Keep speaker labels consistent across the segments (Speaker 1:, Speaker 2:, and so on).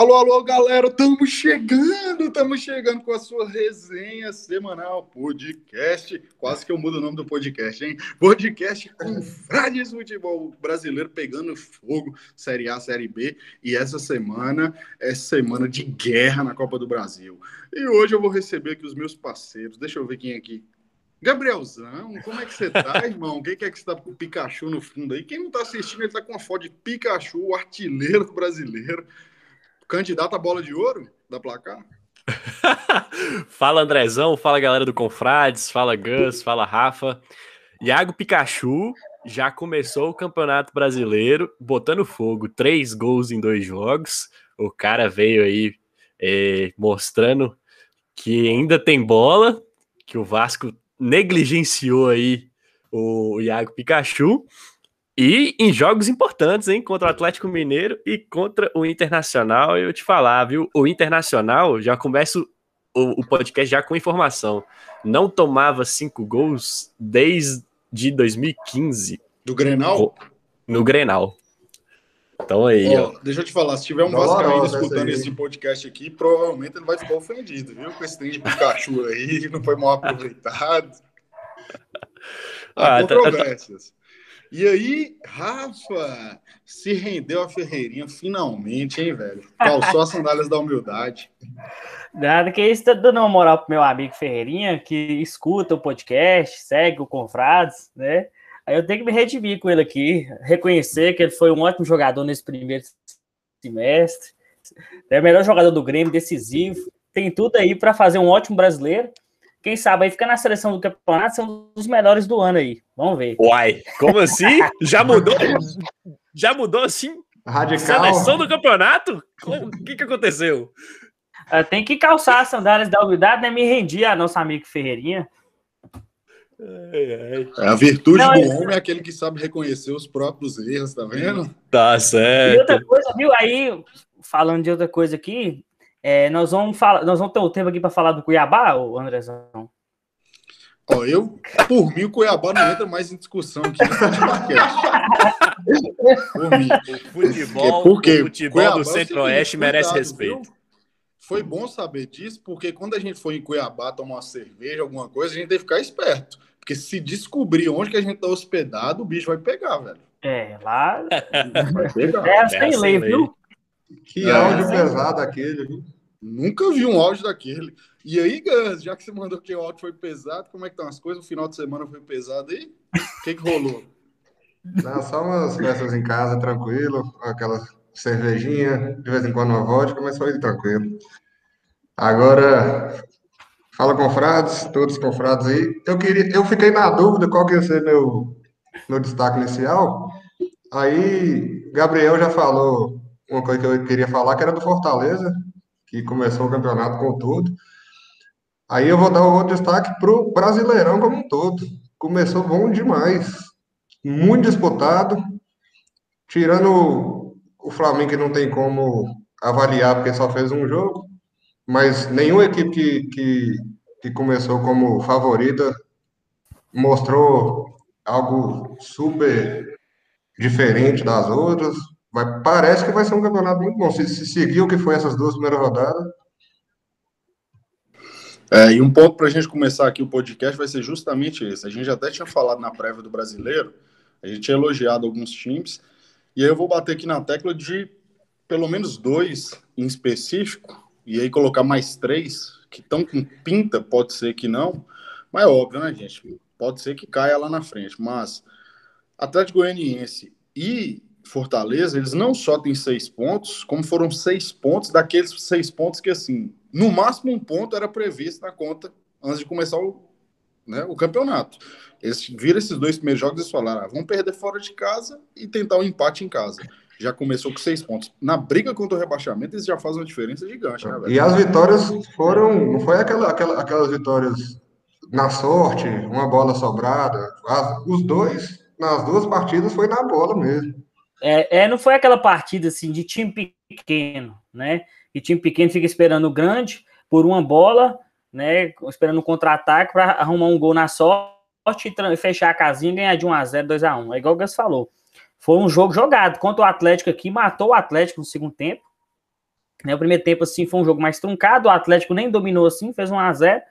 Speaker 1: Alô, alô, galera, estamos chegando, estamos chegando com a sua resenha semanal, podcast, quase que eu mudo o nome do podcast, hein? Podcast com Frades Futebol Brasileiro pegando fogo, Série A, Série B, e essa semana é semana de guerra na Copa do Brasil. E hoje eu vou receber aqui os meus parceiros, deixa eu ver quem é aqui. Gabrielzão, como é que você tá, irmão? O que é que você tá com o Pikachu no fundo aí? Quem não tá assistindo, ele tá com uma foto de Pikachu, o artilheiro brasileiro candidato à bola de ouro da placar?
Speaker 2: fala Andrezão, fala galera do Confrades, fala Gus, fala Rafa. Iago Pikachu já começou o Campeonato Brasileiro botando fogo, três gols em dois jogos. O cara veio aí é, mostrando que ainda tem bola, que o Vasco negligenciou aí o Iago Pikachu. E em jogos importantes, hein? Contra o Atlético Mineiro e contra o Internacional. Eu te falar, viu? O Internacional, já começo o, o podcast já com informação. Não tomava cinco gols desde 2015.
Speaker 1: Do Grenal?
Speaker 2: No Grenal. Então aí, ó.
Speaker 1: ó. Deixa eu te falar, se tiver um Vascaíno escutando esse podcast aqui, provavelmente ele vai ficar ofendido, viu? Com esse trem de Pikachu aí, não foi mal aproveitado. Há ah, controvérsias. Tá, tá. E aí, Rafa, se rendeu a Ferreirinha finalmente, hein, velho? Calçou as sandálias da humildade.
Speaker 3: Nada que isso, tá dando uma moral pro meu amigo Ferreirinha, que escuta o podcast, segue o Confrades, né? Aí eu tenho que me redimir com ele aqui, reconhecer que ele foi um ótimo jogador nesse primeiro semestre, é o melhor jogador do Grêmio, decisivo, tem tudo aí para fazer um ótimo brasileiro quem sabe aí fica na seleção do campeonato, são os melhores do ano aí. Vamos ver.
Speaker 2: Uai, como assim? Já mudou? Já mudou assim?
Speaker 1: Radical.
Speaker 2: Seleção do campeonato? O que, que aconteceu?
Speaker 3: Uh, tem que calçar as sandálias da humildade, né? Me rendi a nosso amigo Ferreirinha.
Speaker 1: É, a virtude Não, do é... homem é aquele que sabe reconhecer os próprios erros, tá vendo?
Speaker 2: Tá certo. E
Speaker 3: outra coisa, viu? Aí, falando de outra coisa aqui, é, nós, vamos falar, nós vamos ter o tempo aqui para falar do Cuiabá, o Andrezão?
Speaker 1: Ó, eu, por mim, o Cuiabá não entra mais em discussão aqui no
Speaker 2: Por mim. O futebol, porque, o futebol Cuiabá, do é Centro-Oeste merece respeito. Viu?
Speaker 1: Foi bom saber disso, porque quando a gente for em Cuiabá tomar uma cerveja, alguma coisa, a gente tem que ficar esperto. Porque se descobrir onde que a gente está hospedado, o bicho vai pegar, velho.
Speaker 3: É, lá. Vai pegar. É, sem lei, viu?
Speaker 1: Que é, áudio pesado aquele, viu? Nunca vi um áudio daquele. E aí, Gans, já que você mandou que o áudio foi pesado, como é que estão as coisas? O final de semana foi pesado aí? O que, que rolou?
Speaker 4: Não, só umas festas em casa, tranquilo, aquela cervejinha, de vez em quando uma vodka, mas foi tranquilo. Agora, fala confrades, todos confrades aí. Eu queria, eu fiquei na dúvida qual que ia ser meu, meu destaque inicial. Aí, Gabriel já falou uma coisa que eu queria falar, que era do Fortaleza, que começou o campeonato com tudo. Aí eu vou dar o outro destaque para o Brasileirão como um todo. Começou bom demais. Muito disputado. Tirando o Flamengo, que não tem como avaliar, porque só fez um jogo. Mas nenhuma equipe que, que, que começou como favorita mostrou algo super diferente das outras. Vai, parece que vai ser um campeonato muito bom. Se, se seguir o que foi essas duas primeiras rodadas.
Speaker 1: É, e um ponto para a gente começar aqui o podcast vai ser justamente esse. A gente até tinha falado na prévia do brasileiro, a gente tinha elogiado alguns times, e aí eu vou bater aqui na tecla de pelo menos dois em específico, e aí colocar mais três que estão com pinta, pode ser que não, mas é óbvio, né, gente? Pode ser que caia lá na frente, mas Atlético Goianiense e Fortaleza, eles não só têm seis pontos, como foram seis pontos daqueles seis pontos que, assim, no máximo um ponto era previsto na conta antes de começar o, né, o campeonato. Eles viram esses dois primeiros jogos e falaram: ah, vamos perder fora de casa e tentar um empate em casa. Já começou com seis pontos. Na briga contra o rebaixamento, eles já fazem uma diferença gigante, né,
Speaker 4: velho? E as vitórias foram. Não foi aquela, aquela, aquelas vitórias na sorte, uma bola sobrada. As, os dois, nas duas partidas, foi na bola mesmo.
Speaker 3: É, é, não foi aquela partida assim de time pequeno, né? E time pequeno fica esperando o grande por uma bola, né? Esperando um contra-ataque para arrumar um gol na sorte e fechar a casinha e ganhar de 1 a 0 2 a 1 É igual o Gus falou. Foi um jogo jogado. Contra o Atlético aqui, matou o Atlético no segundo tempo. Né, o primeiro tempo, assim, foi um jogo mais truncado, o Atlético nem dominou assim, fez um a 0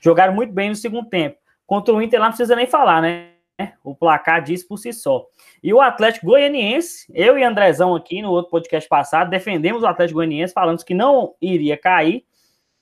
Speaker 3: jogaram muito bem no segundo tempo. Contra o Inter lá não precisa nem falar, né? O placar diz por si só. E o Atlético Goianiense, eu e Andrezão aqui no outro podcast passado, defendemos o Atlético Goianiense, falando que não iria cair,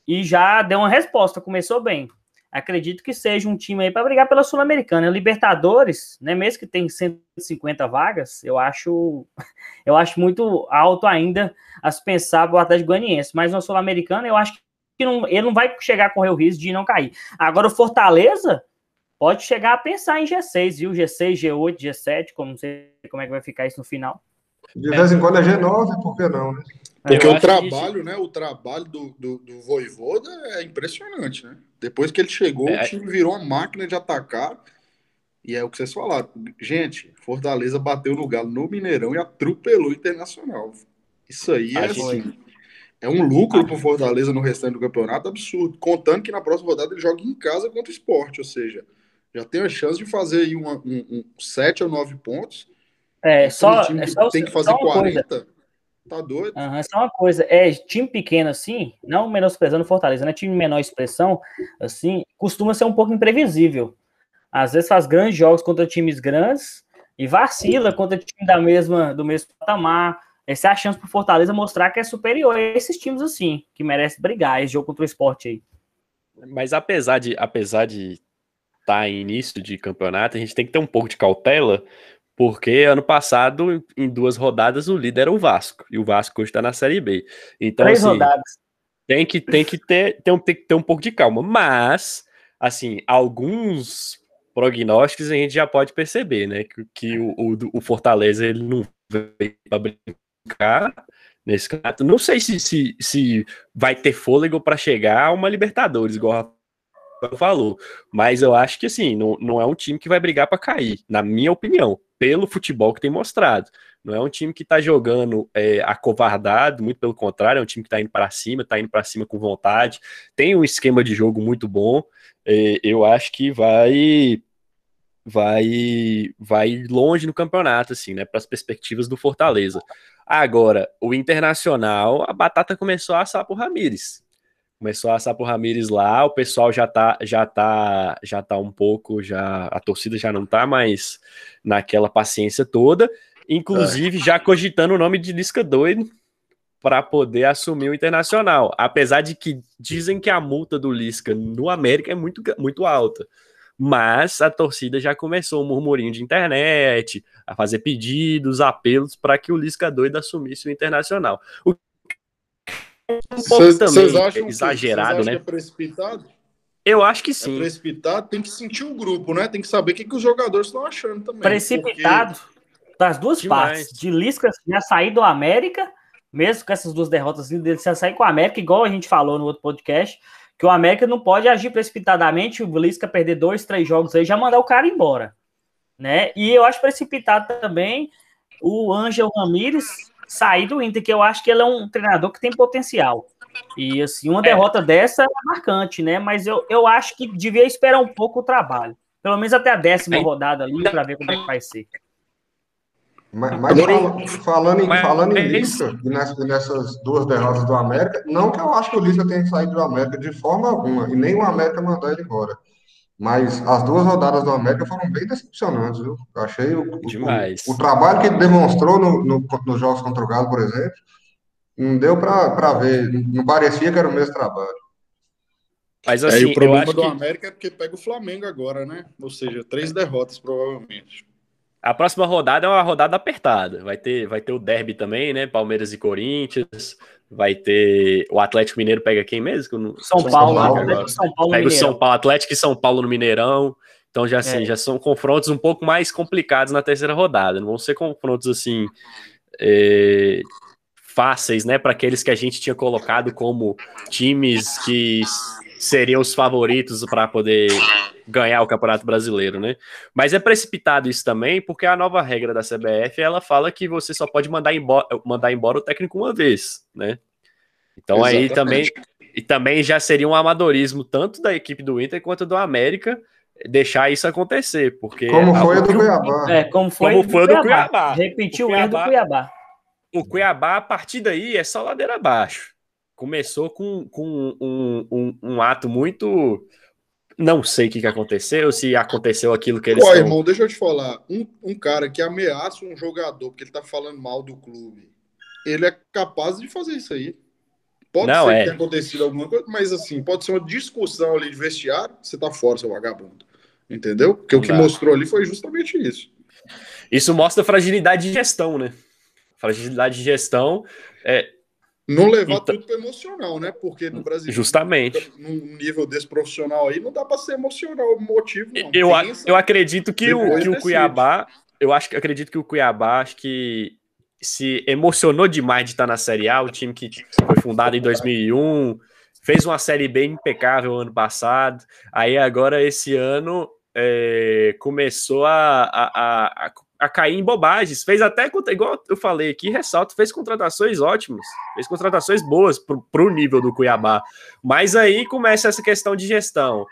Speaker 3: e já deu uma resposta, começou bem. Acredito que seja um time aí para brigar pela Sul-Americana. Libertadores, né, mesmo que tem 150 vagas, eu acho eu acho muito alto ainda a se pensar o Atlético Goianiense, mas na Sul-Americana eu acho que não, ele não vai chegar a correr o risco de não cair. Agora o Fortaleza pode chegar a pensar em G6, viu? G6, G8, G7, como não sei como é que vai ficar isso no final.
Speaker 4: De vez em quando é G9, por que não, né?
Speaker 1: Porque o trabalho, né? O trabalho do, do, do Voivoda é impressionante, né? Depois que ele chegou, é. o time virou uma máquina de atacar. E é o que vocês falaram. Gente, Fortaleza bateu no Galo no Mineirão e atropelou o Internacional. Isso aí é assim. É um lucro para o Fortaleza no restante do campeonato absurdo. Contando que na próxima rodada ele joga em casa contra o esporte. Ou seja, já tem a chance de fazer aí uma, um, um, sete ou nove pontos.
Speaker 3: É, só, é só
Speaker 1: tem que fazer 40. Coisa. Tá doido?
Speaker 3: Uhum, só uma coisa, é time pequeno assim, não menosprezando Fortaleza, né? Time menor expressão, assim, costuma ser um pouco imprevisível. Às vezes faz grandes jogos contra times grandes e vacila contra time da mesma, do mesmo patamar. Essa é a chance para Fortaleza mostrar que é superior a esses times assim, que merece brigar esse jogo contra o esporte aí.
Speaker 2: Mas apesar de apesar de tá em início de campeonato, a gente tem que ter um pouco de cautela, porque ano passado, em duas rodadas, o líder era o Vasco, e o Vasco hoje está na Série B. Então, Três assim, rodadas. Tem que, tem, que ter, tem, tem que ter um pouco de calma. Mas, assim, alguns prognósticos a gente já pode perceber, né? Que, que o, o, o Fortaleza ele não veio para brincar nesse campeonato. Não sei se, se, se vai ter fôlego para chegar a uma Libertadores, igual falou. Mas eu acho que assim, não, não é um time que vai brigar para cair, na minha opinião, pelo futebol que tem mostrado. Não é um time que está jogando é, acovardado, muito pelo contrário, é um time que está indo para cima, está indo para cima com vontade, tem um esquema de jogo muito bom. É, eu acho que vai vai vai longe no campeonato, assim, né? Para as perspectivas do Fortaleza. Agora, o Internacional, a batata começou a assar por Ramires. Começou a assar por Ramires lá, o pessoal já tá, já tá, já tá um pouco, já a torcida já não tá mais naquela paciência toda, inclusive é. já cogitando o nome de Lisca doido para poder assumir o Internacional, apesar de que dizem que a multa do Lisca no América é muito, muito alta. Mas a torcida já começou um murmurinho de internet, a fazer pedidos, apelos para que o Lisca doido assumisse o Internacional. O
Speaker 1: um pouco também acham exagerado, né? é precipitado?
Speaker 2: Eu acho que sim.
Speaker 1: É precipitado, tem que sentir o grupo, né? Tem que saber o que, que os jogadores estão achando também.
Speaker 3: Precipitado porque... das duas Demais. partes. De Lisca já sair do América, mesmo com essas duas derrotas dele, já sair com o América, igual a gente falou no outro podcast, que o América não pode agir precipitadamente, o Lisca perder dois, três jogos aí, já mandar o cara embora. Né? E eu acho precipitado também o Ângelo Ramírez sair do Inter, que eu acho que ele é um treinador que tem potencial. E assim, uma é. derrota dessa é marcante, né? Mas eu, eu acho que devia esperar um pouco o trabalho. Pelo menos até a décima é. rodada ali, para ver como é que vai ser.
Speaker 4: Mas, mas fala, falando, em, falando em Lisca, e nessas, nessas, duas derrotas do América, não que eu acho que o Lisca tenha saído do América de forma alguma, e nem o América mandou ele embora. Mas as duas rodadas do América foram bem decepcionantes, viu? Eu achei o, o, o, trabalho que ele demonstrou no, no, nos jogos contra o Galo, por exemplo, não deu para ver, não parecia que era o mesmo trabalho.
Speaker 1: Mas assim, é, assim, o problema do que... América é porque pega o Flamengo agora, né? Ou seja, três derrotas provavelmente.
Speaker 2: A próxima rodada é uma rodada apertada. Vai ter, vai ter o derby também, né? Palmeiras e Corinthians. Vai ter. O Atlético Mineiro pega quem mesmo?
Speaker 3: São, São Paulo. Paulo
Speaker 2: São Paulo pega o São Paulo, Atlético e São Paulo no Mineirão. Então já assim, é. já são confrontos um pouco mais complicados na terceira rodada. Não vão ser confrontos assim é, fáceis, né? Para aqueles que a gente tinha colocado como times que seriam os favoritos para poder ganhar o Campeonato Brasileiro, né? Mas é precipitado isso também, porque a nova regra da CBF, ela fala que você só pode mandar embora, mandar embora o técnico uma vez, né? Então Exatamente. aí também e também já seria um amadorismo tanto da equipe do Inter quanto do América deixar isso acontecer, porque
Speaker 4: como foi a do Cuiabá.
Speaker 3: É, como foi, como do, foi Cuiabá. do Cuiabá. Repetiu o erro do Cuiabá.
Speaker 2: o Cuiabá, a partir daí, é só ladeira abaixo. Começou com, com um, um, um ato muito. Não sei o que, que aconteceu, se aconteceu aquilo que eles.
Speaker 1: Pô, irmão, deixa eu te falar. Um, um cara que ameaça um jogador porque ele tá falando mal do clube, ele é capaz de fazer isso aí. Pode
Speaker 2: Não,
Speaker 1: ser
Speaker 2: é.
Speaker 1: que tenha acontecido alguma coisa, mas assim, pode ser uma discussão ali de vestiário, você tá fora, seu vagabundo. Entendeu? Porque o que
Speaker 2: Não.
Speaker 1: mostrou ali foi justamente isso.
Speaker 2: Isso mostra fragilidade de gestão, né? Fragilidade de gestão, é,
Speaker 1: Não levar
Speaker 2: Então-
Speaker 1: tudo pro emocional, né? Porque no Brasil,
Speaker 2: justamente.
Speaker 1: num nível desse profissional aí, não dá pra ser emocional, motivo, não.
Speaker 2: Eu,
Speaker 1: Pensa,
Speaker 2: eu acredito que o, que o. Cuiabá, eu acho que acredito que o Cuiabá acho que se emocionou demais de estar na Série A, o time que foi fundado em 2001, fez uma Série B impecável ano passado, aí agora esse ano é, começou a, a, a, a- a cair em bobagens, fez até, igual eu falei aqui, ressalto, fez contratações ótimas, fez contratações boas para o nível do Cuiabá, mas aí começa essa questão de gestão.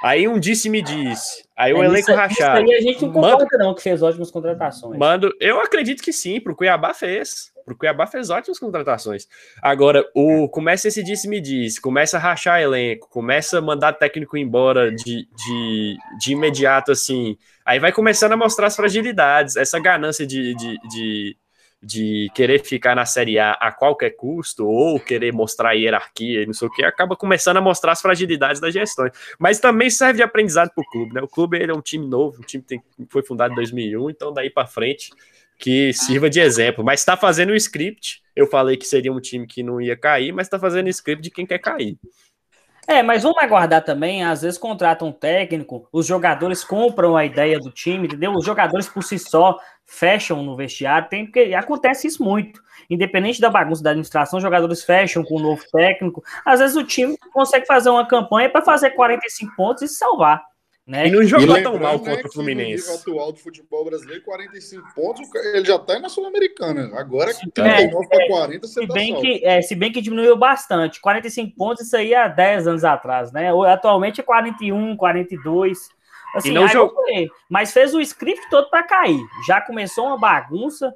Speaker 2: Aí um disse-me disse. Aí o
Speaker 3: É,
Speaker 2: elenco
Speaker 3: isso-
Speaker 2: rachado.
Speaker 3: Isso aí a gente não concorda, não, que fez ótimas contratações.
Speaker 2: Mando, eu acredito que sim, pro Cuiabá fez. Pro Cuiabá fez ótimas contratações. Agora, o começa esse disse-me diz, começa a rachar elenco, começa a mandar técnico embora de, de, de imediato, assim. Aí vai começando a mostrar as fragilidades, essa ganância de, de, de, de querer ficar na Série A a qualquer custo, ou querer mostrar hierarquia e não sei o que, acaba começando a mostrar as fragilidades das gestões. Mas também serve de aprendizado para o clube, né? O clube ele é um time novo, um time que foi fundado em 2001, então daí para frente que sirva de exemplo. Mas está fazendo o script. Eu falei que seria um time que não ia cair, mas está fazendo o script de quem quer cair.
Speaker 3: É, mas vamos aguardar também. Às vezes contratam um técnico, os jogadores compram a ideia do time, entendeu? Os jogadores por si só fecham no vestiário, tem porque acontece isso muito. Independente da bagunça da administração, os jogadores fecham com o novo técnico. Às vezes o time consegue fazer uma campanha para fazer 45 pontos e salvar. Né?
Speaker 2: E não jogou tão mal
Speaker 1: né,
Speaker 2: contra o
Speaker 1: que No
Speaker 2: Fluminense.
Speaker 1: atual do futebol brasileiro, 45 pontos, o ele já tá na Sul-Americana. Agora,
Speaker 3: É,
Speaker 1: 39 para 40, você
Speaker 3: Se
Speaker 1: tá
Speaker 3: bem,
Speaker 1: salvo.
Speaker 3: que, é, se bem que diminuiu bastante. 45 pontos, isso aí há 10 anos atrás, né? Atualmente é 41, 42. Assim,
Speaker 2: E não
Speaker 3: aí
Speaker 2: jog-
Speaker 3: eu falei, Mas fez o script todo para cair. Já começou uma bagunça.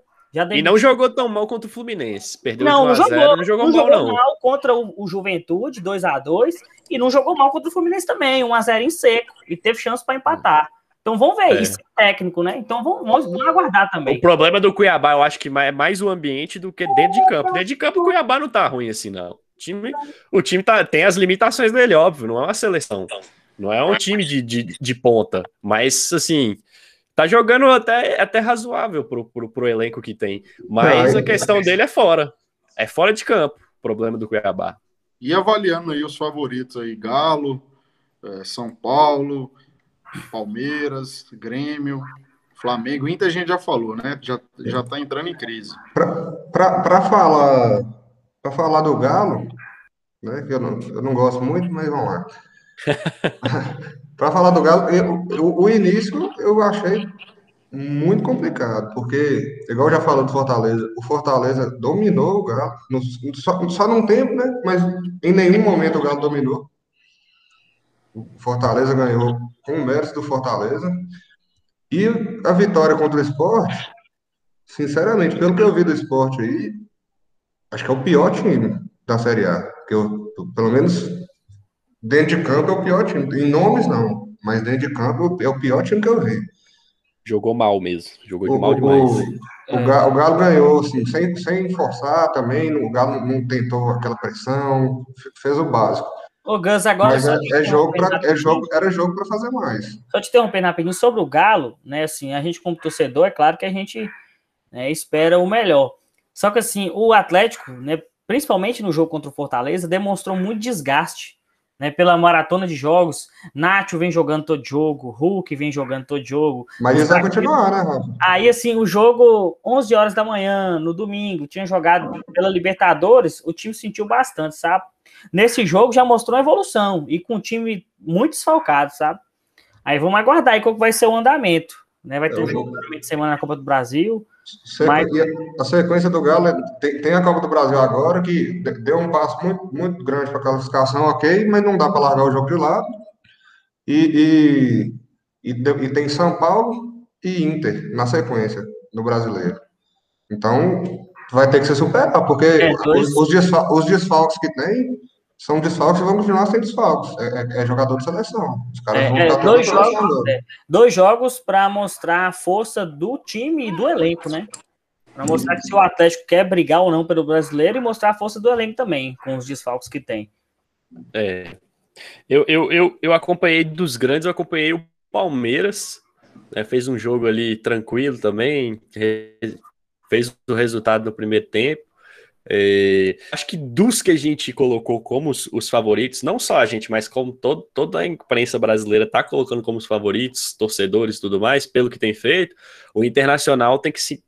Speaker 2: E não jogou tão mal contra o Fluminense. Perdeu
Speaker 3: não, não
Speaker 2: de 1 a 0,
Speaker 3: jogou,
Speaker 2: não jogou
Speaker 3: não
Speaker 2: mal,
Speaker 3: jogou
Speaker 2: não.
Speaker 3: mal contra o, o Juventude, 2 a 2 e não jogou mal contra o Fluminense também, 1 a 0 em seco, e teve chance para empatar. Então vamos ver
Speaker 2: É.
Speaker 3: isso, é técnico, né? Então vamos, vamos, vamos aguardar também.
Speaker 2: O problema do Cuiabá, eu acho que é mais o ambiente do que dentro de campo. Dentro de campo, o Cuiabá não tá ruim assim, não. O time, o time tá, tem as limitações dele, óbvio, não é uma seleção. Não é um time de, de, de ponta. Mas, assim, tá jogando até, até razoável pro, pro, pro elenco que tem. Mas a questão dele é fora. É fora de campo, o problema do Cuiabá.
Speaker 1: E avaliando aí os favoritos aí, Galo, eh, São Paulo, Palmeiras, Grêmio, Flamengo, Inter a gente já falou, né? Já, já tá entrando em crise.
Speaker 4: Para falar, pra falar do Galo, né, que eu não, eu não gosto muito, mas vamos lá. Para falar do Galo, eu- eu- o início eu achei muito complicado, porque, igual já falou do Fortaleza, o Fortaleza dominou o Galo, no- só, só num tempo, né? Mas em nenhum momento o Galo dominou. O Fortaleza ganhou com o mérito do Fortaleza. E a vitória contra o Sport, sinceramente, pelo que eu vi do Sport aí, acho que é o pior time da Série A. Que eu, pelo menos dentro de campo é o pior time. Em nomes não, mas dentro de campo é o pior time que eu vi.
Speaker 2: Jogou mal mesmo. Jogou de
Speaker 4: O,
Speaker 2: mal
Speaker 4: o,
Speaker 2: demais.
Speaker 4: o, o Ga- o Galo ganhou assim, sem, sem forçar também, o Galo não tentou aquela pressão, fe- fez o básico.
Speaker 3: Ô, Gus, agora
Speaker 4: Mas é, é jogo pra, é jogo, era jogo para fazer mais.
Speaker 3: Só te interrompendo rapidinho sobre o Galo, né? Assim, a gente, como torcedor, é claro que a gente né, espera o melhor. Só que assim, o Atlético, né, principalmente no jogo contra o Fortaleza, demonstrou muito desgaste. Né, pela maratona de jogos, Nacho vem jogando todo jogo, Hulk vem jogando todo jogo.
Speaker 4: Mas isso vai continuar, né, Rafa?
Speaker 3: Aí, assim, o jogo 11 horas da manhã, no domingo, tinha jogado pela Libertadores, o time sentiu bastante, sabe? Nesse jogo já mostrou evolução e com um time muito desfalcado, sabe? Aí vamos aguardar aí qual vai ser o andamento. Né? Vai ter
Speaker 4: É,
Speaker 3: um
Speaker 4: o
Speaker 3: jogo durante a semana na Copa do Brasil. Mas-
Speaker 4: a- sequência do Galo é- tem, tem a Copa do Brasil agora, que de- deu um passo muito, muito grande para a classificação, ok, mas não dá para largar o jogo de lado. E, e, e, e tem São Paulo e Inter na sequência no brasileiro. Então, vai ter que se superar, porque é, dois... os, os, desfal os desfalques que tem são desfalques e vão continuar sem desfalques. É, é, é, jogador de seleção. Os caras
Speaker 3: é,
Speaker 4: vão
Speaker 3: é, dois, jogos, é, dois jogos para mostrar a força do time e do elenco, né? Para mostrar que se o Atlético quer brigar ou não pelo brasileiro e mostrar a força do elenco também, com os desfalques que tem.
Speaker 2: É. Eu, eu, eu, eu acompanhei dos grandes, eu acompanhei o Palmeiras, né, fez um jogo ali tranquilo também, fez o resultado no primeiro tempo. É, acho que dos que a gente colocou como os, os, favoritos, não só a gente, mas como todo, toda a imprensa brasileira está colocando como os favoritos, torcedores e tudo mais, pelo que tem feito, o Internacional tem que se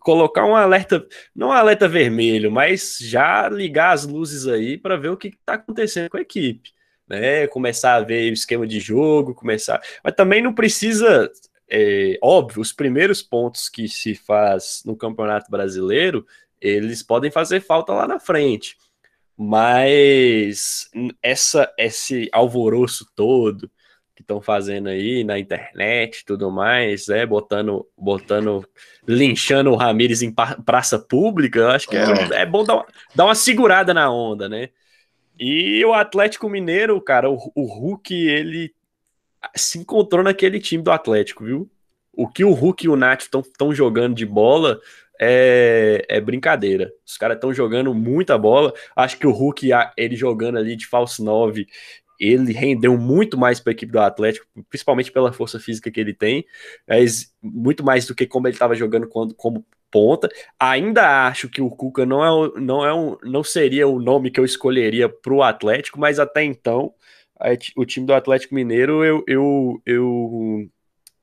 Speaker 2: colocar um alerta, não um alerta vermelho, mas já ligar as luzes aí para ver o que está acontecendo com a equipe. Né, começar a ver o esquema de jogo, começar. Mas também não precisa, é, óbvio, os primeiros pontos que se faz no Campeonato Brasileiro eles podem fazer falta lá na frente. Mas essa, esse alvoroço todo que estão fazendo aí na internet tudo mais, é, botando, botando, linchando o Ramires em praça pública, eu acho que é, é, é bom dar uma, dar uma segurada na onda, né? E o Atlético Mineiro, cara, o, o Hulk, ele se encontrou naquele time do Atlético, viu? O que o Hulk e o Nath estão jogando de bola é, é brincadeira. Os caras estão jogando muita bola. Acho que o Hulk, ele jogando ali de falso 9, ele rendeu muito mais para a equipe do Atlético, principalmente pela força física que ele tem, mas muito mais do que como ele estava jogando quando, como ponta. Ainda acho que o Cuca não, é, não, é um, não seria o nome que eu escolheria para o Atlético, mas até então o time do Atlético Mineiro eu, eu, eu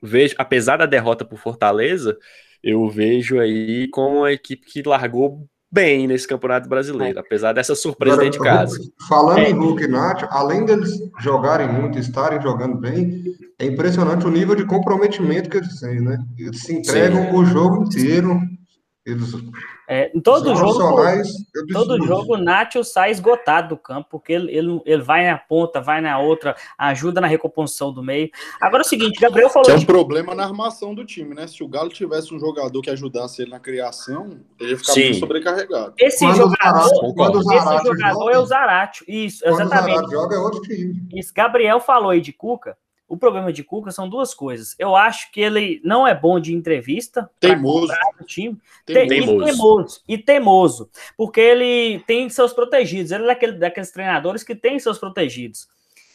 Speaker 2: vejo, apesar da derrota por Fortaleza, eu vejo aí como a equipe que largou bem nesse Campeonato Brasileiro, apesar dessa surpresa Agora, dentro de casa.
Speaker 4: Falando é. em Hulk e Nath, além deles jogarem muito, estarem jogando bem, é impressionante o nível de comprometimento que eles têm, né? Eles se entregam Sim. o jogo inteiro, eles
Speaker 3: é, em todo jogo, todo jogo o Nacho sai esgotado do campo, porque ele, ele, ele vai na ponta, vai na outra, ajuda na recomposição do meio. Agora é o seguinte, Gabriel falou.
Speaker 1: Que é um de... problema na armação do time, né? Se o Galo tivesse um jogador que ajudasse ele na criação, ele ia ficar Sim. muito sobrecarregado.
Speaker 3: Esse quando jogador, quando esse jogador joga, é o Zarate. Isso,
Speaker 4: quando
Speaker 3: exatamente.
Speaker 4: O joga é outro time.
Speaker 3: Isso, Gabriel falou aí de Cuca. O problema de Cuca são duas coisas. Eu acho que ele não é bom de entrevista.
Speaker 1: Teimoso.
Speaker 3: Time. Teimoso. E teimoso. E teimoso. Porque ele tem seus protegidos. Ele é daquele, daqueles treinadores que tem seus protegidos.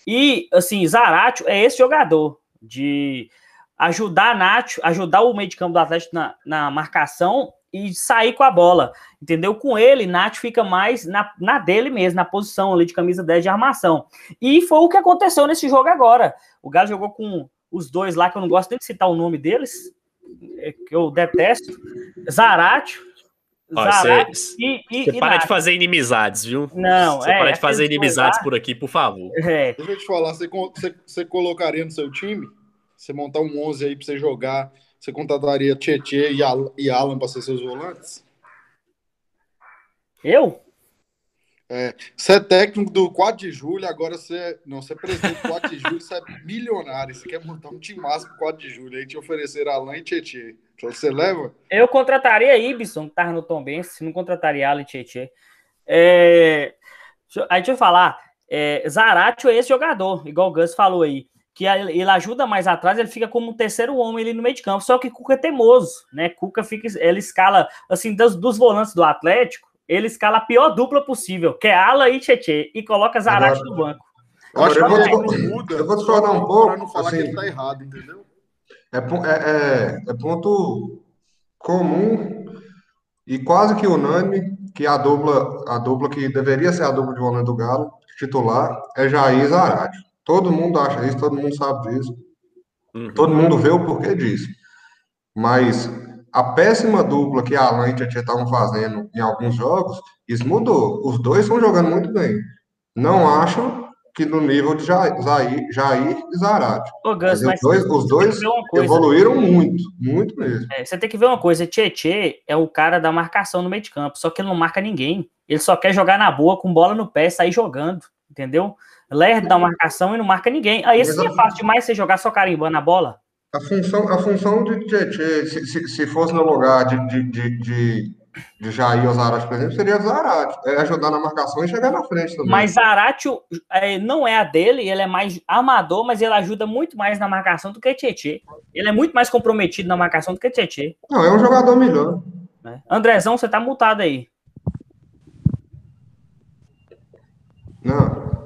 Speaker 3: E, assim, Zaratio é esse jogador de ajudar a Nacho, ajudar o meio de campo do Atlético na, na marcação e sair com a bola, entendeu? Com ele, Nath fica mais na, na dele mesmo, na posição ali de camisa 10 de armação. E foi o que aconteceu nesse jogo agora. O Galo jogou com os dois lá, que eu não gosto nem de citar o nome deles, é, que eu detesto, Zaratio,
Speaker 2: você e, e, para de fazer inimizades, viu?
Speaker 3: Não,
Speaker 2: você é, para de fazer inimizades por aqui, por favor.
Speaker 1: É. Deixa eu te falar, você, você, você colocaria no seu time? Você montar um 11 aí para você jogar você contrataria Tietê e Alan para ser seus volantes?
Speaker 3: Eu?
Speaker 1: É, você é técnico do 4 de julho, agora você. Não, você é presidente do 4 de julho, você é milionário. Você quer montar um time máximo 4 de julho. Aí te oferecer Alan e Tietê. Então você leva?
Speaker 3: Eu contrataria Ibson, que tava no Tom Benz, não contrataria Alan e Tietê. É... Aí deixa eu falar. É, Zaratio é esse jogador, igual o Gus falou aí que ele ajuda mais atrás, ele fica como um terceiro homem ali no meio de campo. Só que Cuca é teimoso, né? Cuca fica, ele escala, assim, dos, dos volantes do Atlético, ele escala a pior dupla possível, que é Ala e Tietê, e coloca Zarate no banco.
Speaker 4: Eu acho que eu, muda, eu vou discordar um pouco. Para
Speaker 1: não falar assim, que ele tá errado, entendeu?
Speaker 4: É, é, é, é ponto comum e quase que unânime que a dupla, a dupla que deveria ser a dupla de volante do Galo, titular, é Jair Zarate. Todo mundo acha isso, todo mundo sabe disso. Uhum. Todo mundo vê o porquê disso. Mas a péssima dupla que a Alan e a Tia estavam fazendo em alguns jogos, isso mudou. Os dois estão jogando muito bem. Não acho que no nível de Jair, Jair e Zarate.
Speaker 3: Ô, Gus,
Speaker 4: os dois, os dois evoluíram muito, muito mesmo.
Speaker 3: É, você tem que ver uma coisa: Tietê é o cara da marcação no meio de campo, só que ele não marca ninguém. Ele só quer jogar na boa, com bola no pé, sair jogando, entendeu? Lerdo da marcação e não marca ninguém. Aí esse é fácil demais você jogar só carimbando a bola.
Speaker 4: A função, a função de Tietchan, se, se, se, fosse no lugar de, de, de, de, de Jair ou Zarate, por exemplo, seria Zarate. É ajudar na marcação e chegar na frente também.
Speaker 3: Mas Zarate é, não é a dele, ele é mais amador, mas ele ajuda muito mais na marcação do que Tietê. Ele é muito mais comprometido na marcação do que Tietê.
Speaker 4: Não, é um jogador melhor.
Speaker 3: É. Andrezão, você tá multado aí.
Speaker 4: Não.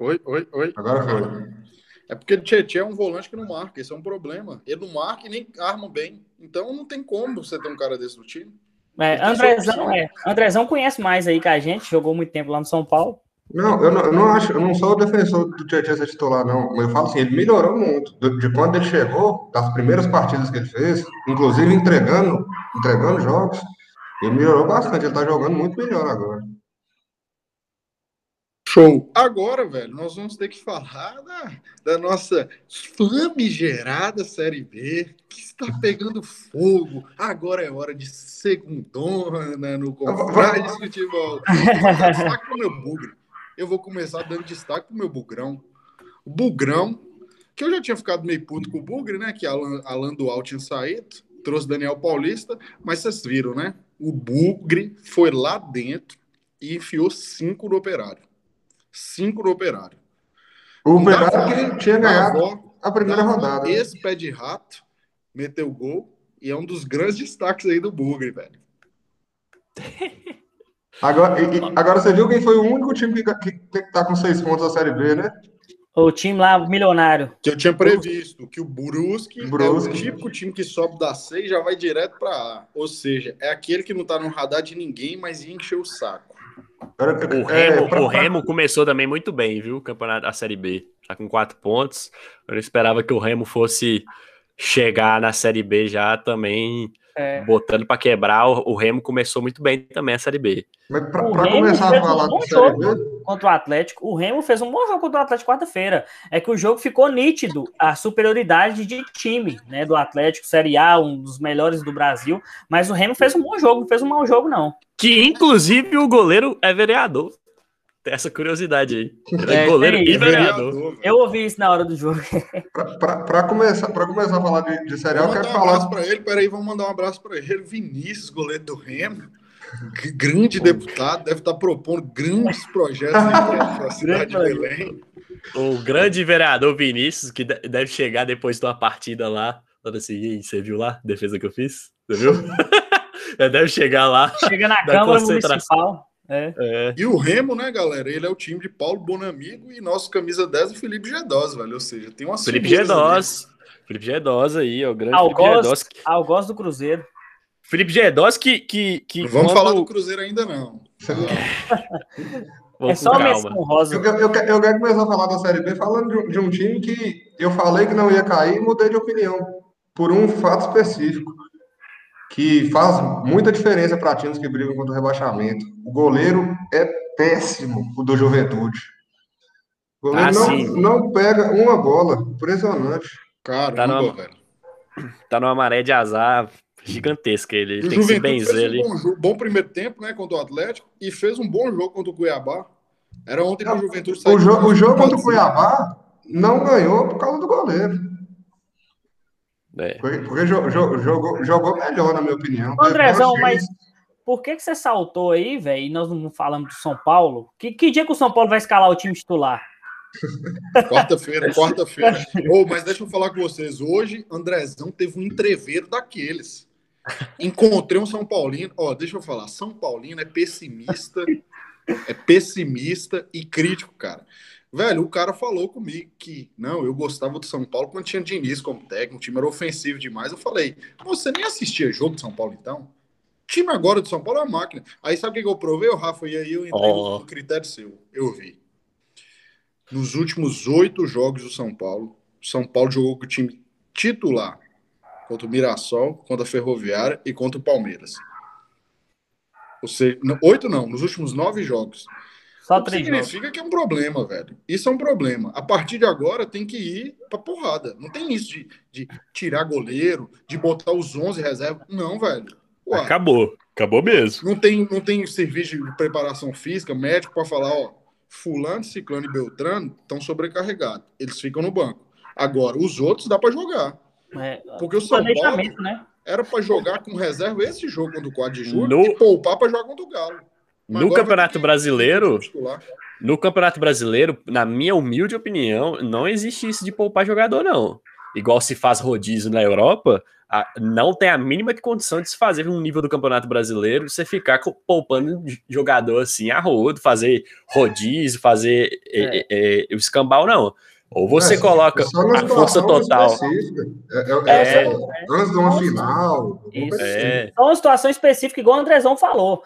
Speaker 1: Oi, oi, oi.
Speaker 4: Agora foi.
Speaker 1: É porque o Tietchan é um volante que não marca, esse é um problema. Ele não marca e nem arma bem. Então não tem como você ter um cara desse no time.
Speaker 3: É, Andrezão, é, Andrezão conhece mais aí que a gente, jogou muito tempo lá no São Paulo.
Speaker 4: Não, eu não, eu não acho, eu não sou o defensor do Tietchan ser titular, não. Eu falo assim, ele melhorou muito. De, de, quando ele chegou, das primeiras partidas que ele fez, inclusive entregando, entregando jogos, ele melhorou bastante. Ele tá jogando muito melhor agora.
Speaker 1: Show. Agora, velho, nós vamos ter que falar da, da nossa famigerada Série B, que está pegando fogo. Agora é hora de segundona no Confrade de Futebol. destaque pro meu bugre. Eu vou começar dando destaque pro meu bugrão. O bugrão, que eu já tinha ficado meio puto com o bugre, né? Que Alan, Alan Dual tinha saído, trouxe Daniel Paulista, mas vocês viram, né? O bugre foi lá dentro e enfiou cinco no operário cinco no Operário.
Speaker 4: O Operário que tinha ganhado a primeira rodada.
Speaker 1: Né? Esse pé de rato meteu gol e é um dos grandes destaques aí do Bugre, velho.
Speaker 4: Agora, e, agora você viu quem foi o único time que, que, que tá com seis pontos da Série B, né?
Speaker 3: O time lá, milionário.
Speaker 1: Que eu tinha previsto, que o Brusque, Brusque. é o típico time que sobe da C e já vai direto para A. Ou seja, é aquele que não tá no radar de ninguém, mas ia encher o saco.
Speaker 2: O Remo, é, pra... o Remo começou também muito bem, viu? O campeonato da Série B. Tá com quatro pontos. Eu esperava que o Remo fosse chegar na Série B já também é. botando para quebrar. O, Remo começou muito bem também a Série B.
Speaker 4: Mas para começar a falar
Speaker 3: um Série B... contra o Atlético, o Remo fez um bom jogo contra o Atlético quarta-feira. É que o jogo ficou nítido, a superioridade de time, né, do Atlético Série A, um dos melhores do Brasil, mas o Remo fez um bom jogo, não fez um mau jogo não.
Speaker 2: Que inclusive o goleiro é vereador. Tem essa curiosidade aí. É,
Speaker 3: é goleiro e vereador. Eu ouvi isso na hora do jogo.
Speaker 4: Para começar, começar a falar de, de serial, eu quero um falar.
Speaker 1: para ele. Peraí, vamos mandar um abraço para ele. Vinícius, goleiro do Remo. Grande deputado, deve estar propondo grandes projetos para a cidade de Belém.
Speaker 2: O grande vereador Vinícius, que deve chegar depois de uma partida lá. Falando assim, você viu lá a defesa que eu fiz? Você viu? deve chegar lá.
Speaker 3: Chega na Câmara Municipal.
Speaker 1: É. É. E o Remo, né, galera? Ele é o time de Paulo Bonamigo e nosso camisa 10 é Felipe Gedós, velho. Ou seja, tem uma
Speaker 2: Felipe Gedós. Felipe Gedós aí, ó. Grande
Speaker 3: Algoz, Felipe Gedós. Algoz do Cruzeiro.
Speaker 2: Felipe Gedós que. que, que
Speaker 1: não vamos quando... falar do Cruzeiro ainda, não.
Speaker 3: é só mesmo rosa.
Speaker 4: Eu, eu, eu, quero começar a falar da Série B falando de, de um time que eu falei que não ia cair e mudei de opinião. Por um fato específico que faz muita diferença para times que brigam contra o rebaixamento. O goleiro é péssimo, o do Juventude. O goleiro ah, não, não pega uma bola. Impressionante.
Speaker 1: Caramba, tá numa, velho.
Speaker 2: Tá numa maré de azar gigantesca. Ele
Speaker 1: o tem que se benzer ali. Um bom, bom, primeiro tempo, né, contra o Atlético e fez um bom jogo contra o Cuiabá. Era ontem que o Juventude
Speaker 4: saiu. O, jo o jogo contra o Cuiabá não ganhou por causa do goleiro. É. Porque, jogou, jogou, jogou melhor, na minha opinião.
Speaker 3: Andrezão, mas por que, que você saltou aí, velho? E nós não falamos do São Paulo? Que, que dia que o São Paulo vai escalar o time titular?
Speaker 1: Quarta-feira, quarta-feira. oh, mas deixa eu falar com vocês. Hoje, Andrezão teve um entreveiro daqueles. Encontrei um São Paulino. Ó, oh, deixa eu falar. São Paulino é pessimista, é pessimista e crítico, cara. Velho, o cara falou comigo que não, eu gostava do São Paulo quando tinha Diniz como técnico, o time era ofensivo demais. Eu falei, você nem assistia jogo de São Paulo então? O time agora do São Paulo é uma máquina. Aí sabe o que eu provei, Rafa? E aí eu entrei oh. no critério seu. Eu vi. Nos últimos oito jogos do São Paulo, o São Paulo jogou com o time titular contra o Mirassol, contra a Ferroviária e contra o Palmeiras. Ou seja, oito não, nos últimos nove jogos. Só três significa jogos. que é um problema, velho. Isso é um problema. A partir de agora tem que ir pra porrada. Não tem isso de, de tirar goleiro, de botar os 11 reservas. Não, velho.
Speaker 2: Ué, Acabou. Acabou mesmo.
Speaker 1: Não tem, não tem serviço de preparação física, médico, para falar, ó, fulano, ciclano e beltrano estão sobrecarregados. Eles ficam no banco. Agora, os outros dá para jogar. É, Porque o São Paulo... Né? era para jogar com reserva esse jogo contra o 4 de julho
Speaker 2: No-
Speaker 1: e poupar para jogar contra o Galo. Mas
Speaker 2: No Campeonato Brasileiro, no Campeonato Brasileiro, na minha humilde opinião, não existe isso de poupar jogador, não. Igual se faz rodízio na Europa, a- não tem a mínima condição de se fazer no nível do Campeonato Brasileiro, você ficar poupando jogador assim a rodo, fazer rodízio, fazer é, é, é, o escambau, não. Ou você
Speaker 4: É,
Speaker 2: coloca
Speaker 4: É só numa
Speaker 2: a força total.
Speaker 4: É, é-
Speaker 2: É.
Speaker 4: é antes de uma final.
Speaker 3: Isso.
Speaker 4: assim.
Speaker 2: É,
Speaker 3: Então, uma situação específica, igual o Andrezão falou.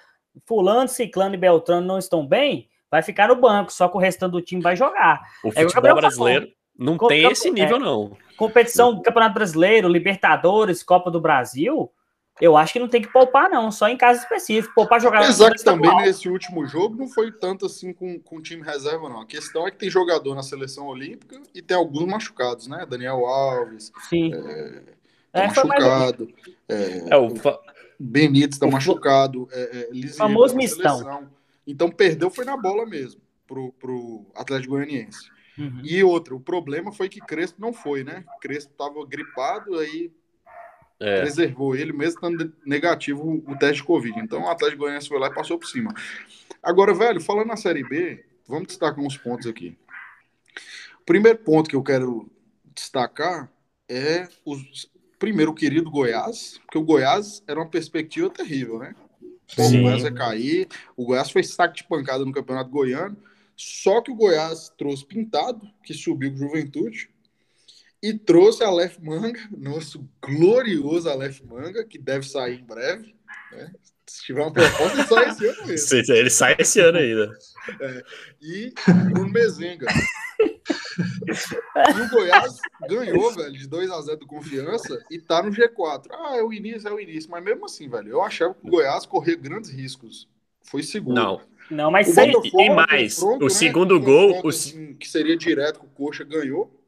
Speaker 3: Fulano, Ciclano e Beltrano não estão bem, vai ficar no banco, só que o restante do time vai jogar.
Speaker 2: o
Speaker 3: É o
Speaker 2: futebol
Speaker 3: Gabriel
Speaker 2: brasileiro não
Speaker 3: Com-
Speaker 2: tem esse nível, não.
Speaker 3: Competição do Campeonato Brasileiro, Libertadores, Copa do Brasil, eu acho que não tem que poupar, não, só em caso específico. Poupar jogador
Speaker 1: Apesar que também
Speaker 3: estadual.
Speaker 1: nesse último jogo não foi tanto assim com, com o time reserva, não. A questão é que tem jogador na seleção olímpica e tem alguns machucados, né? Daniel Alves,
Speaker 3: Sim.
Speaker 1: tá
Speaker 3: É, foi mais
Speaker 1: machucado. É,
Speaker 2: É, o,
Speaker 1: Benítez tá
Speaker 2: O Fla-
Speaker 1: machucado. É, é, Lisieiro
Speaker 3: Famoso
Speaker 1: tá na
Speaker 3: mistão.
Speaker 1: seleção. Então perdeu foi na bola mesmo pro, pro Atlético Goianiense.
Speaker 3: Uhum.
Speaker 1: E outra, o problema foi que Crespo não foi, né? Crespo tava gripado, aí
Speaker 2: é,
Speaker 1: preservou ele, mesmo estando negativo o- o teste de Covid. Então o Atlético Goianiense foi lá e passou por cima. Agora, velho, falando na Série B, vamos destacar uns pontos aqui. O primeiro ponto que eu quero destacar é os, primeiro o querido Goiás, porque o Goiás era uma perspectiva terrível, né? Pô. O Goiás ia cair, o Goiás foi saco de pancada no Campeonato Goiano, só que o Goiás trouxe Pintado, que subiu com Juventude, e trouxe Aleph Manga, nosso glorioso Aleph Manga, que deve sair em breve. né? Se tiver uma proposta, ele sai esse ano mesmo.
Speaker 2: ele sai esse ano ainda.
Speaker 1: E Bruno Mezenga. E o Goiás ganhou, velho, de 2 a 0 do Confiança e tá no G4. Ah, é o início, é o início. Mas mesmo assim, velho, eu achava que o Goiás corria grandes riscos. Foi seguro.
Speaker 2: Não,
Speaker 3: Não, mas
Speaker 1: O
Speaker 3: aí,
Speaker 1: Botafogo,
Speaker 2: e mais,
Speaker 1: confronto,
Speaker 2: o
Speaker 1: né,
Speaker 2: segundo gol, o
Speaker 1: assim, que seria direto com o Coxa, ganhou.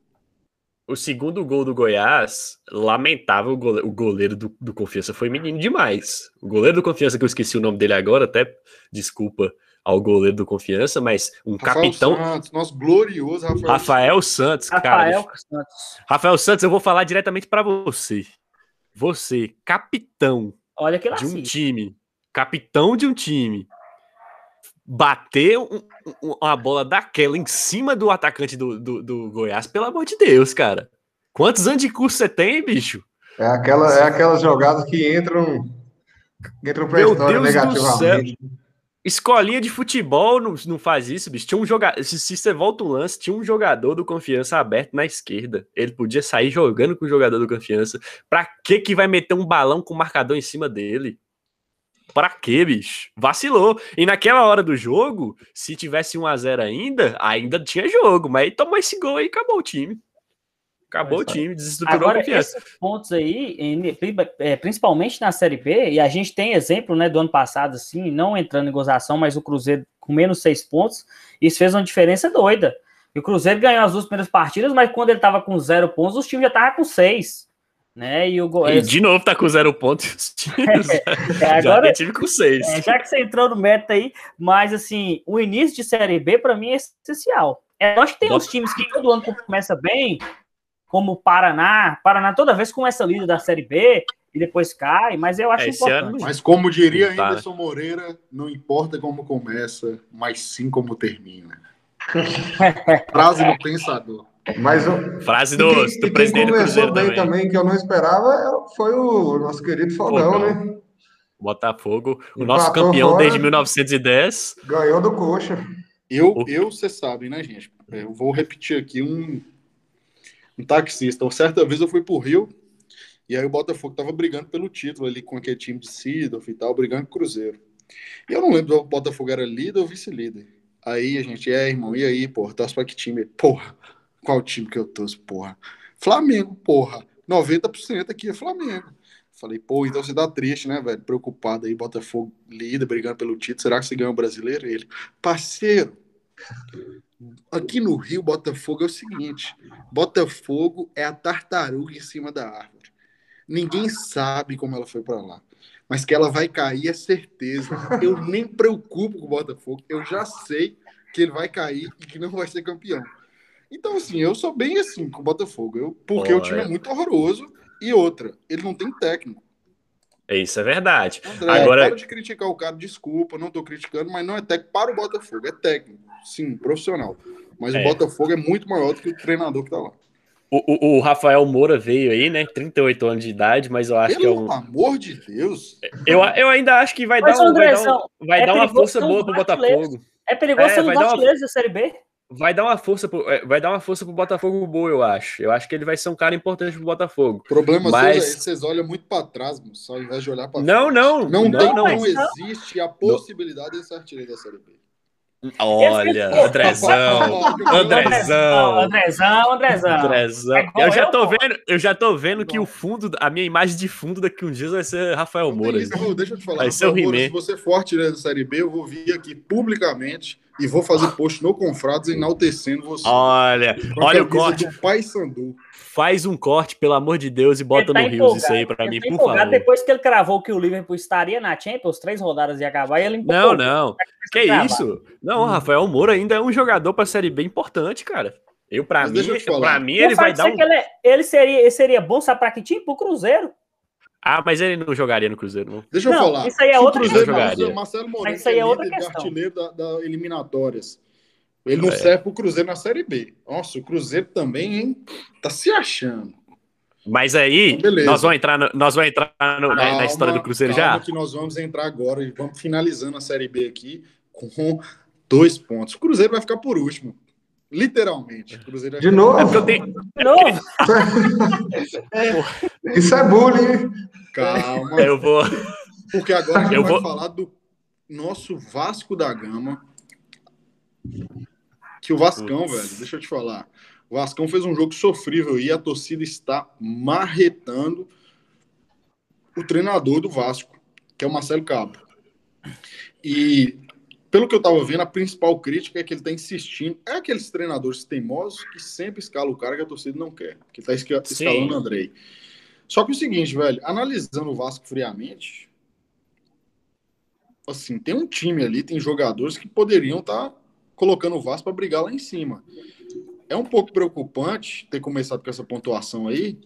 Speaker 2: O segundo gol do Goiás, lamentável, o goleiro, o goleiro do, do Confiança foi menino demais. O goleiro do Confiança, que eu esqueci o nome dele agora, até desculpa ao goleiro do Confiança, mas um
Speaker 1: Rafael
Speaker 2: capitão,
Speaker 1: Santos, nosso glorioso Rafael,
Speaker 2: Rafael Santos, cara.
Speaker 3: Rafael Santos.
Speaker 2: Rafael Santos, eu vou falar diretamente pra você. Você, capitão
Speaker 3: Olha que
Speaker 2: de um time, capitão de um time, bater um- um- uma bola daquela em cima do atacante do, do, do Goiás, pelo amor de Deus, cara. Quantos anos de curso você tem, bicho?
Speaker 4: É, aquela, é aquelas jogadas que entram, entram pra
Speaker 2: Meu
Speaker 4: história
Speaker 2: Deus do
Speaker 4: negativamente.
Speaker 2: Escolinha de futebol não, não faz isso, bicho. Tinha um jogador. Se, se você volta um lance, tinha um jogador do confiança aberto na esquerda. Ele podia sair jogando com o jogador do confiança. Pra que que vai meter um balão com o marcador em cima dele? Pra quê, bicho? Vacilou. E naquela hora do jogo, se tivesse 1 a 0 ainda, ainda tinha jogo. Mas aí tomou esse gol e acabou o time. Acabou o
Speaker 3: é.
Speaker 2: time, desestruturou a
Speaker 3: Agora,
Speaker 2: confiança.
Speaker 3: esses pontos aí, é, principalmente na Série B, e a gente tem exemplo né, do ano passado, assim, não entrando em gozação, mas o Cruzeiro com menos seis pontos, isso fez uma diferença doida. E o Cruzeiro ganhou as duas primeiras partidas, mas quando ele tava com zero pontos, os times já estavam com seis. Né? E o
Speaker 2: E
Speaker 3: Goiás.
Speaker 2: de novo tá com zero pontos. os times
Speaker 3: É,
Speaker 2: Já
Speaker 3: agora,
Speaker 2: tem time com seis.
Speaker 3: é, já que você entrou no meta aí, mas assim, o início de Série B, para mim, é essencial. É, eu acho que tem uns times que todo ano começa bem, como o Paraná. Paraná toda vez começa líder da Série B e depois cai, mas eu acho
Speaker 2: É,
Speaker 3: importante.
Speaker 1: Mas como diria
Speaker 2: tá, né?
Speaker 1: Anderson Moreira, não importa como começa, mas sim como termina. Frase do pensador.
Speaker 4: Mas o,
Speaker 2: Frase
Speaker 4: e
Speaker 2: do,
Speaker 4: quem,
Speaker 2: do
Speaker 4: e quem
Speaker 2: presidente do
Speaker 4: começou
Speaker 2: Cruzeiro
Speaker 4: bem
Speaker 2: também.
Speaker 4: também. que eu não esperava, foi o nosso querido Fogão,
Speaker 2: Fogão.
Speaker 4: né?
Speaker 2: Botafogo, o
Speaker 4: Empatou
Speaker 2: nosso campeão
Speaker 4: fora.
Speaker 2: desde 1910.
Speaker 4: Ganhou do Coxa.
Speaker 1: Eu, eu, você sabe, né, gente? Eu vou repetir aqui um, um taxista. Certa vez eu fui pro Rio e aí o Botafogo tava brigando pelo título ali com aquele time de Sidorf e tal, brigando com o Cruzeiro. E eu não lembro se o Botafogo era líder ou vice-líder. Aí a gente, é, irmão, e aí, porra, torce pra que time? Porra, qual time que eu torço, porra? Flamengo, porra. 90% aqui é Flamengo. Falei, pô, então você dá triste, né, velho? Preocupado aí, Botafogo líder, brigando pelo título. Será que você ganha o brasileiro? Ele, parceiro, aqui no Rio, Botafogo é o seguinte: Botafogo é a tartaruga em cima da árvore. Ninguém sabe como ela foi pra lá. Mas que ela vai cair é certeza. Eu nem preocupo com o Botafogo. Eu já sei que ele vai cair e que não vai ser campeão. Então, assim, eu sou bem assim com o Botafogo. Eu, porque o time é
Speaker 2: Olha.
Speaker 1: muito horroroso. E outra, ele não tem técnico.
Speaker 2: Isso é verdade.
Speaker 1: André,
Speaker 2: Agora-
Speaker 1: para de criticar o cara, desculpa, não tô criticando, mas não é técnico para o Botafogo, é técnico, sim, profissional. Mas
Speaker 2: É.
Speaker 1: o Botafogo é muito maior do que o treinador que tá lá.
Speaker 2: O, o- o Rafael Moura veio aí, né? 38 anos de idade, mas eu acho que é
Speaker 1: Pelo
Speaker 2: um.
Speaker 1: amor de Deus.
Speaker 2: Eu, eu ainda acho que vai
Speaker 3: Mas,
Speaker 2: dar, um, vai dar, um- vai
Speaker 3: é
Speaker 2: dar uma força boa pro. Botafogo.
Speaker 3: É perigoso
Speaker 2: É,
Speaker 3: ser um
Speaker 2: dar uma-
Speaker 3: da Série B.
Speaker 2: Vai dar uma força pro, é, vai dar uma força pro Botafogo boa, eu acho. Eu acho que ele vai ser um cara importante pro Botafogo.
Speaker 1: O problema
Speaker 2: Mas-
Speaker 1: seu é que vocês olham muito para trás, moço, ao invés de olhar para
Speaker 2: Não, não,
Speaker 1: Não,
Speaker 2: não,
Speaker 1: tem,
Speaker 2: não.
Speaker 1: não,
Speaker 3: mas não.
Speaker 1: existe a possibilidade de ser artilheiro da Série B.
Speaker 2: Olha,
Speaker 3: Esse-
Speaker 2: Andrezão, Andrezão.
Speaker 3: Andrezão, Andrezão.
Speaker 2: Andrezão.
Speaker 3: É
Speaker 2: Eu já tô vendo, eu já tô vendo que o fundo, a minha imagem de fundo daqui uns dias vai ser Rafael
Speaker 1: Não
Speaker 2: Moura.
Speaker 1: isso, Ô, deixa eu te falar.
Speaker 2: Vai ser o
Speaker 1: Moura. Se você for artilheiro da Série B, eu vou vir aqui publicamente e vou fazer post no Confrados enaltecendo você.
Speaker 2: Olha, olha o corte.
Speaker 1: do Pai Sandu.
Speaker 2: Faz um corte, pelo amor de Deus, e bota
Speaker 3: tá
Speaker 2: no Rios isso aí
Speaker 3: Ele
Speaker 2: mim,
Speaker 3: tá
Speaker 2: por
Speaker 3: empolgado
Speaker 2: favor.
Speaker 3: Depois que ele cravou que o Liverpool estaria na Champions, três rodadas ia acabar, e ele
Speaker 2: Não,
Speaker 3: empolgou.
Speaker 2: não. Que
Speaker 3: cravar.
Speaker 2: isso? Não, o Rafael Moura ainda é um jogador pra série B importante, cara. Eu, pra
Speaker 1: Mas
Speaker 2: mim, pra mim, ele vai dar
Speaker 3: você
Speaker 2: um.
Speaker 3: que ele, é- ele seria, ele seria bom, sabe pra que time? Pro Cruzeiro.
Speaker 2: Ah, mas ele não jogaria no Cruzeiro, não.
Speaker 1: Deixa eu
Speaker 3: Não,
Speaker 1: falar.
Speaker 3: isso aí é outra
Speaker 1: Cruzeiro
Speaker 2: questão.
Speaker 1: Marcelo Moreno,
Speaker 3: isso aí é outra questão.
Speaker 1: artilheiro da, da eliminatórias. Ele não
Speaker 2: É.
Speaker 1: serve pro Cruzeiro na Série B. Nossa, o Cruzeiro também, hein? Tá se achando.
Speaker 2: Mas aí,
Speaker 1: Então, beleza.
Speaker 2: nós vamos entrar, no- nós vamos entrar no- na- na
Speaker 1: Calma,
Speaker 2: história do Cruzeiro
Speaker 1: calma
Speaker 2: já?
Speaker 1: que nós vamos entrar agora e vamos finalizando a Série B aqui com dois pontos. O Cruzeiro vai ficar por último. Literalmente. Cruzeiro
Speaker 4: De
Speaker 1: ficar-
Speaker 4: novo?
Speaker 2: É porque tenho.
Speaker 3: De novo.
Speaker 4: Isso é bullying. hein?
Speaker 1: Calma.
Speaker 2: Eu vou.
Speaker 1: Porque agora a gente
Speaker 2: Eu
Speaker 1: vai
Speaker 2: vou-
Speaker 1: falar do nosso Vasco da Gama. Que o Vascão, velho, deixa eu te falar. O Vascão fez um jogo sofrível e a torcida está marretando o treinador do Vasco, que é o Marcelo Cabo. E pelo que eu tava vendo, a principal crítica é que ele tá insistindo. É aqueles treinadores teimosos que sempre escalam o cara que a torcida não quer, que tá
Speaker 2: Sim.
Speaker 1: escalando o Andrei. Só que o seguinte, velho, analisando o Vasco friamente, assim, tem um time ali, tem jogadores que poderiam estar colocando o Vasco para brigar lá em cima. É um pouco preocupante ter começado com essa pontuação aí,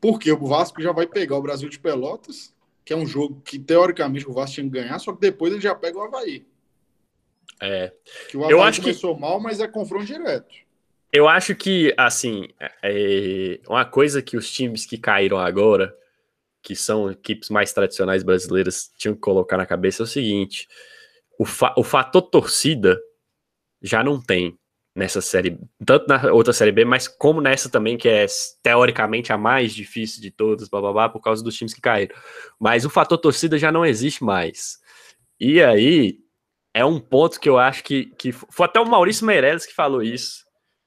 Speaker 1: porque o Vasco já vai pegar o Brasil de Pelotas, que é um jogo que teoricamente o Vasco tinha que ganhar, só que depois ele já pega o Havaí.
Speaker 2: É,
Speaker 1: Que o
Speaker 2: Eu
Speaker 1: Havaí
Speaker 2: acho que-
Speaker 1: começou mal, mas é confronto direto.
Speaker 2: eu acho que, assim, é, uma coisa que os times que caíram agora, que são equipes mais tradicionais brasileiras, tinham que colocar na cabeça é o seguinte: o, fa- o fator torcida já não tem nessa série, tanto na outra série B, mas como nessa também, que é teoricamente a mais difícil de todas, blá, blá, blá, por causa dos times que caíram. Mas o fator torcida já não existe mais. E aí é um ponto que eu acho que, que foi até o Maurício Meirelles que falou isso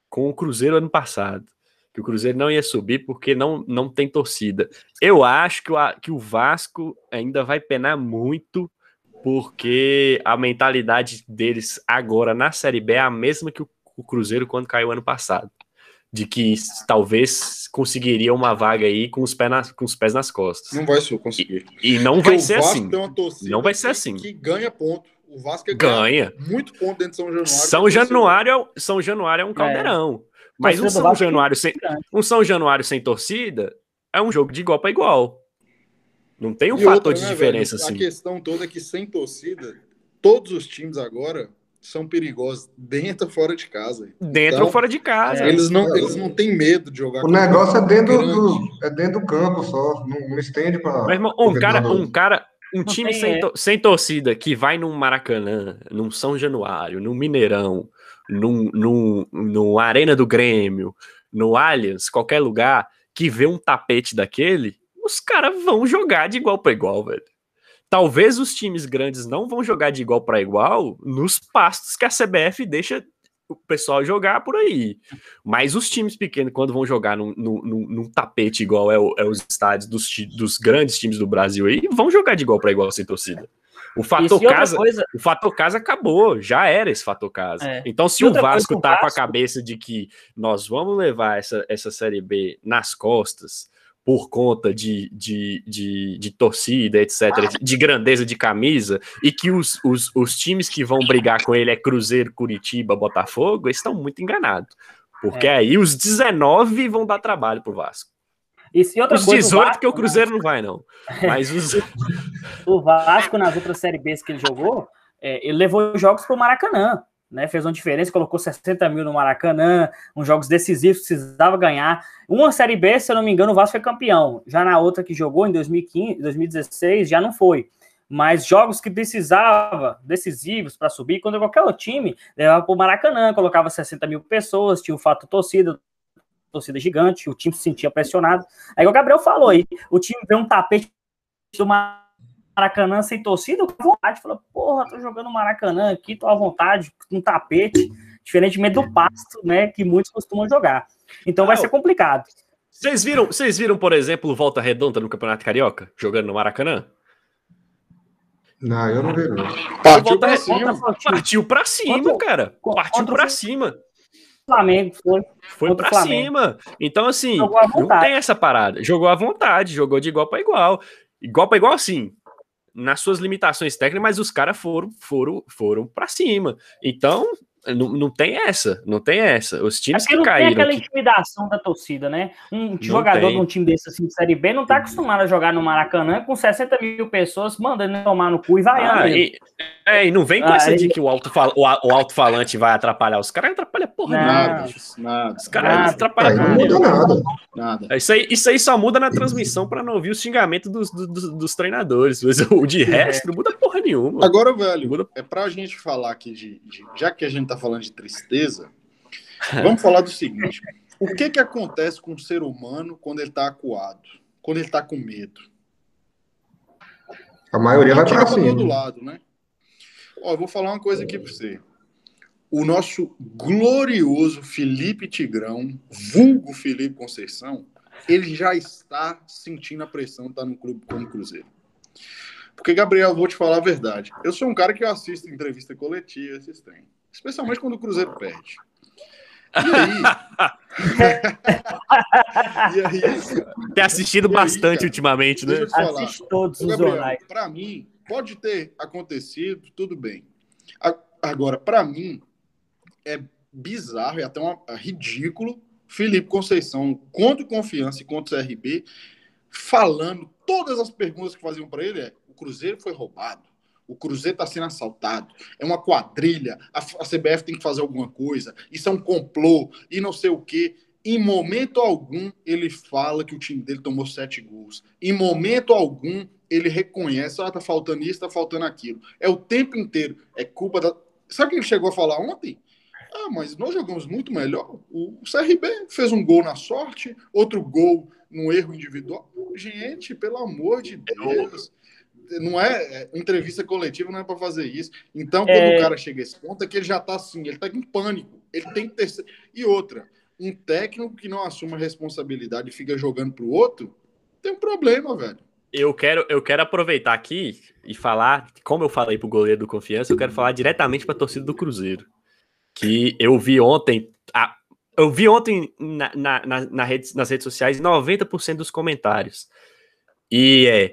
Speaker 2: com o Cruzeiro ano passado. Que o Cruzeiro não ia subir porque não, não tem torcida. Eu acho que o, que o Vasco ainda vai penar muito porque a mentalidade deles agora na Série B é a mesma que o, o Cruzeiro quando caiu ano passado. De que talvez conseguiria uma vaga aí com os, pés nas, com os pés nas costas.
Speaker 1: Não vai ser conseguir.
Speaker 2: E não
Speaker 1: Porque
Speaker 2: vai ser assim.
Speaker 1: tem uma torcida
Speaker 2: Não vai ser assim.
Speaker 1: Que ganha ponto. O Vasco é
Speaker 2: Ganha.
Speaker 1: muito ponto dentro de São Januário.
Speaker 2: São
Speaker 1: é torcida-
Speaker 2: Januário, é São Januário é um caldeirão. Mas um São,
Speaker 3: Vasco
Speaker 2: Januário sem, um São Januário sem torcida é um jogo de igual para igual. Não tem um
Speaker 1: E
Speaker 2: fator
Speaker 1: outra,
Speaker 2: de
Speaker 1: né,
Speaker 2: diferença
Speaker 1: velho?
Speaker 2: assim.
Speaker 1: A questão toda é que sem torcida, todos os times agora são perigosos dentro ou fora de casa.
Speaker 2: Dentro
Speaker 1: Então,
Speaker 2: ou fora de casa.
Speaker 1: Eles não, eles não têm medo de jogar.
Speaker 4: O
Speaker 1: com
Speaker 4: negócio é dentro
Speaker 1: grande.
Speaker 4: do, é dentro do campo só. Não, não estende para.
Speaker 2: Um cara, um cara, um time
Speaker 3: tem,
Speaker 2: sem,
Speaker 3: é.
Speaker 2: to- sem torcida que vai num Maracanã, num São Januário, num Mineirão, num, num, num Arena do Grêmio, no Allianz, qualquer lugar, que vê um tapete daquele, os caras vão jogar de igual para igual, velho. Talvez os times grandes não vão jogar de igual para igual nos pastos que a CBF deixa o pessoal jogar por aí. Mas os times pequenos, quando vão jogar num, num- num- tapete igual é, o- é os estádios dos, dos grandes times do Brasil aí, vão jogar de igual para igual sem torcida. O fator casa,
Speaker 3: coisa,
Speaker 2: o fator casa acabou, já era esse fator casa.
Speaker 3: É.
Speaker 2: Então, se o
Speaker 3: outra coisa
Speaker 2: Vasco
Speaker 3: com
Speaker 2: tá a
Speaker 3: Vasco-
Speaker 2: cabeça de que nós vamos levar essa, essa Série B nas costas por conta de, de, de, de torcida, etc., de grandeza de camisa, e que os, os, os times que vão brigar com ele é Cruzeiro, Curitiba, Botafogo, eles estão muito enganados. Porque
Speaker 3: É.
Speaker 2: aí os 19 vão dar trabalho pro Vasco.
Speaker 3: E, e outra
Speaker 2: Os
Speaker 3: coisa, o
Speaker 2: 18,
Speaker 3: Vasco,
Speaker 2: porque o Cruzeiro não vai, não. Mas os.
Speaker 3: o Vasco, nas outras Série Bs que ele jogou, é, ele levou jogos para o Maracanã. Né, fez uma diferença, colocou 60 mil no Maracanã, uns jogos decisivos, precisava ganhar. Uma Série B, se eu não me engano, o Vasco foi campeão. Já na outra que jogou, em 2015, 2016, já não foi. Mas jogos que precisava, decisivos para subir, quando qualquer outro time levava para o Maracanã, colocava 60 mil pessoas, tinha o fato torcida, torcida gigante, o time se sentia pressionado. Aí o Gabriel falou aí, o time vê um tapete do Maracanã sem torcida, com vontade, falou, porra, tô jogando Maracanã aqui, tô à vontade, com um tapete, diferentemente do pasto, né, que muitos costumam jogar. Então vai ser complicado.
Speaker 2: Vocês viram, vocês viram, por exemplo, Volta Redonda no Campeonato Carioca, jogando no Maracanã?
Speaker 4: Não, eu não vi, não.
Speaker 1: Partiu pra cima.
Speaker 2: Partiu pra cima, cara. Partiu pra cima.
Speaker 3: Flamengo foi.
Speaker 2: Foi pra cima. Então, assim, não tem essa parada. Jogou à vontade, jogou de igual para igual. Igual para igual, assim, nas suas limitações técnicas, mas os caras foram, foram, foram para cima. Então, não, não tem essa, não tem essa. Os times é que
Speaker 3: não
Speaker 2: caíram.
Speaker 3: Tem aquela intimidação da torcida, né? Um não jogador tem. de um time desse assim de Série B não tá acostumado a jogar no Maracanã com 60 mil pessoas mandando tomar no cu e vai
Speaker 2: ah, e, é, e não vem com ah, essa de que o alto-falante o, alto vai atrapalhar. Os caras atrapalham porra
Speaker 1: nada. Nada.
Speaker 2: Os caras atrapalham
Speaker 4: não muda nada.
Speaker 2: nada. Isso aí, isso aí só muda na transmissão para não ouvir o xingamento dos, dos, dos treinadores. Mas o de resto não muda porra nenhuma.
Speaker 1: Agora, velho, muda... é pra gente falar aqui de, de. Já que a gente tá falando de tristeza, vamos falar do seguinte: o que que acontece com o ser humano quando ele está acuado, quando ele está com medo?
Speaker 4: A maioria vai para cima.
Speaker 1: todo lado, né? Ó, eu vou falar uma coisa aqui para você. O nosso glorioso Felipe Tigrão, vulgo Felipe Conceição, ele já está sentindo a pressão de estar no clube como Cruzeiro. Porque, Gabriel, vou te falar a verdade. Eu sou um cara que assisto entrevista coletiva, esses tem. Especialmente quando o Cruzeiro perde. E aí?
Speaker 2: e aí? Tem assistido e bastante aí, ultimamente, né?
Speaker 3: Assiste todos os jornais.
Speaker 1: Para mim, pode ter acontecido, tudo bem. Agora, para mim, é bizarro e até uma, é ridículo Felipe Conceição, contra Confiança e contra o CRB, falando todas as perguntas que faziam para ele é: o Cruzeiro foi roubado. O Cruzeiro está sendo assaltado. É uma quadrilha. A, a, CBF tem que fazer alguma coisa. Isso é um complô. E não sei o quê. Em momento algum, ele fala que o time dele tomou sete gols. Em momento algum, ele reconhece: ah, tá faltando isso, tá faltando aquilo. É o tempo inteiro. É culpa da. Sabe o que ele chegou a falar ontem? Ah, mas nós jogamos muito melhor. O CRB fez um gol na sorte, outro gol no erro individual. Gente, pelo amor de Deus não é, é entrevista coletiva, não é para fazer isso. Então, quando é... o cara chega a esse ponto, é que ele já está assim, ele está em pânico. Ele tem que ter. E outra, um técnico que não assume a responsabilidade e fica jogando para o outro, tem um problema, velho.
Speaker 2: Eu quero, eu quero aproveitar aqui e falar, como eu falei para o goleiro do Confiança, eu quero falar diretamente para a torcida do Cruzeiro. Que eu vi ontem. A, eu vi ontem na, na, na, na rede, nas redes sociais 90% dos comentários. E é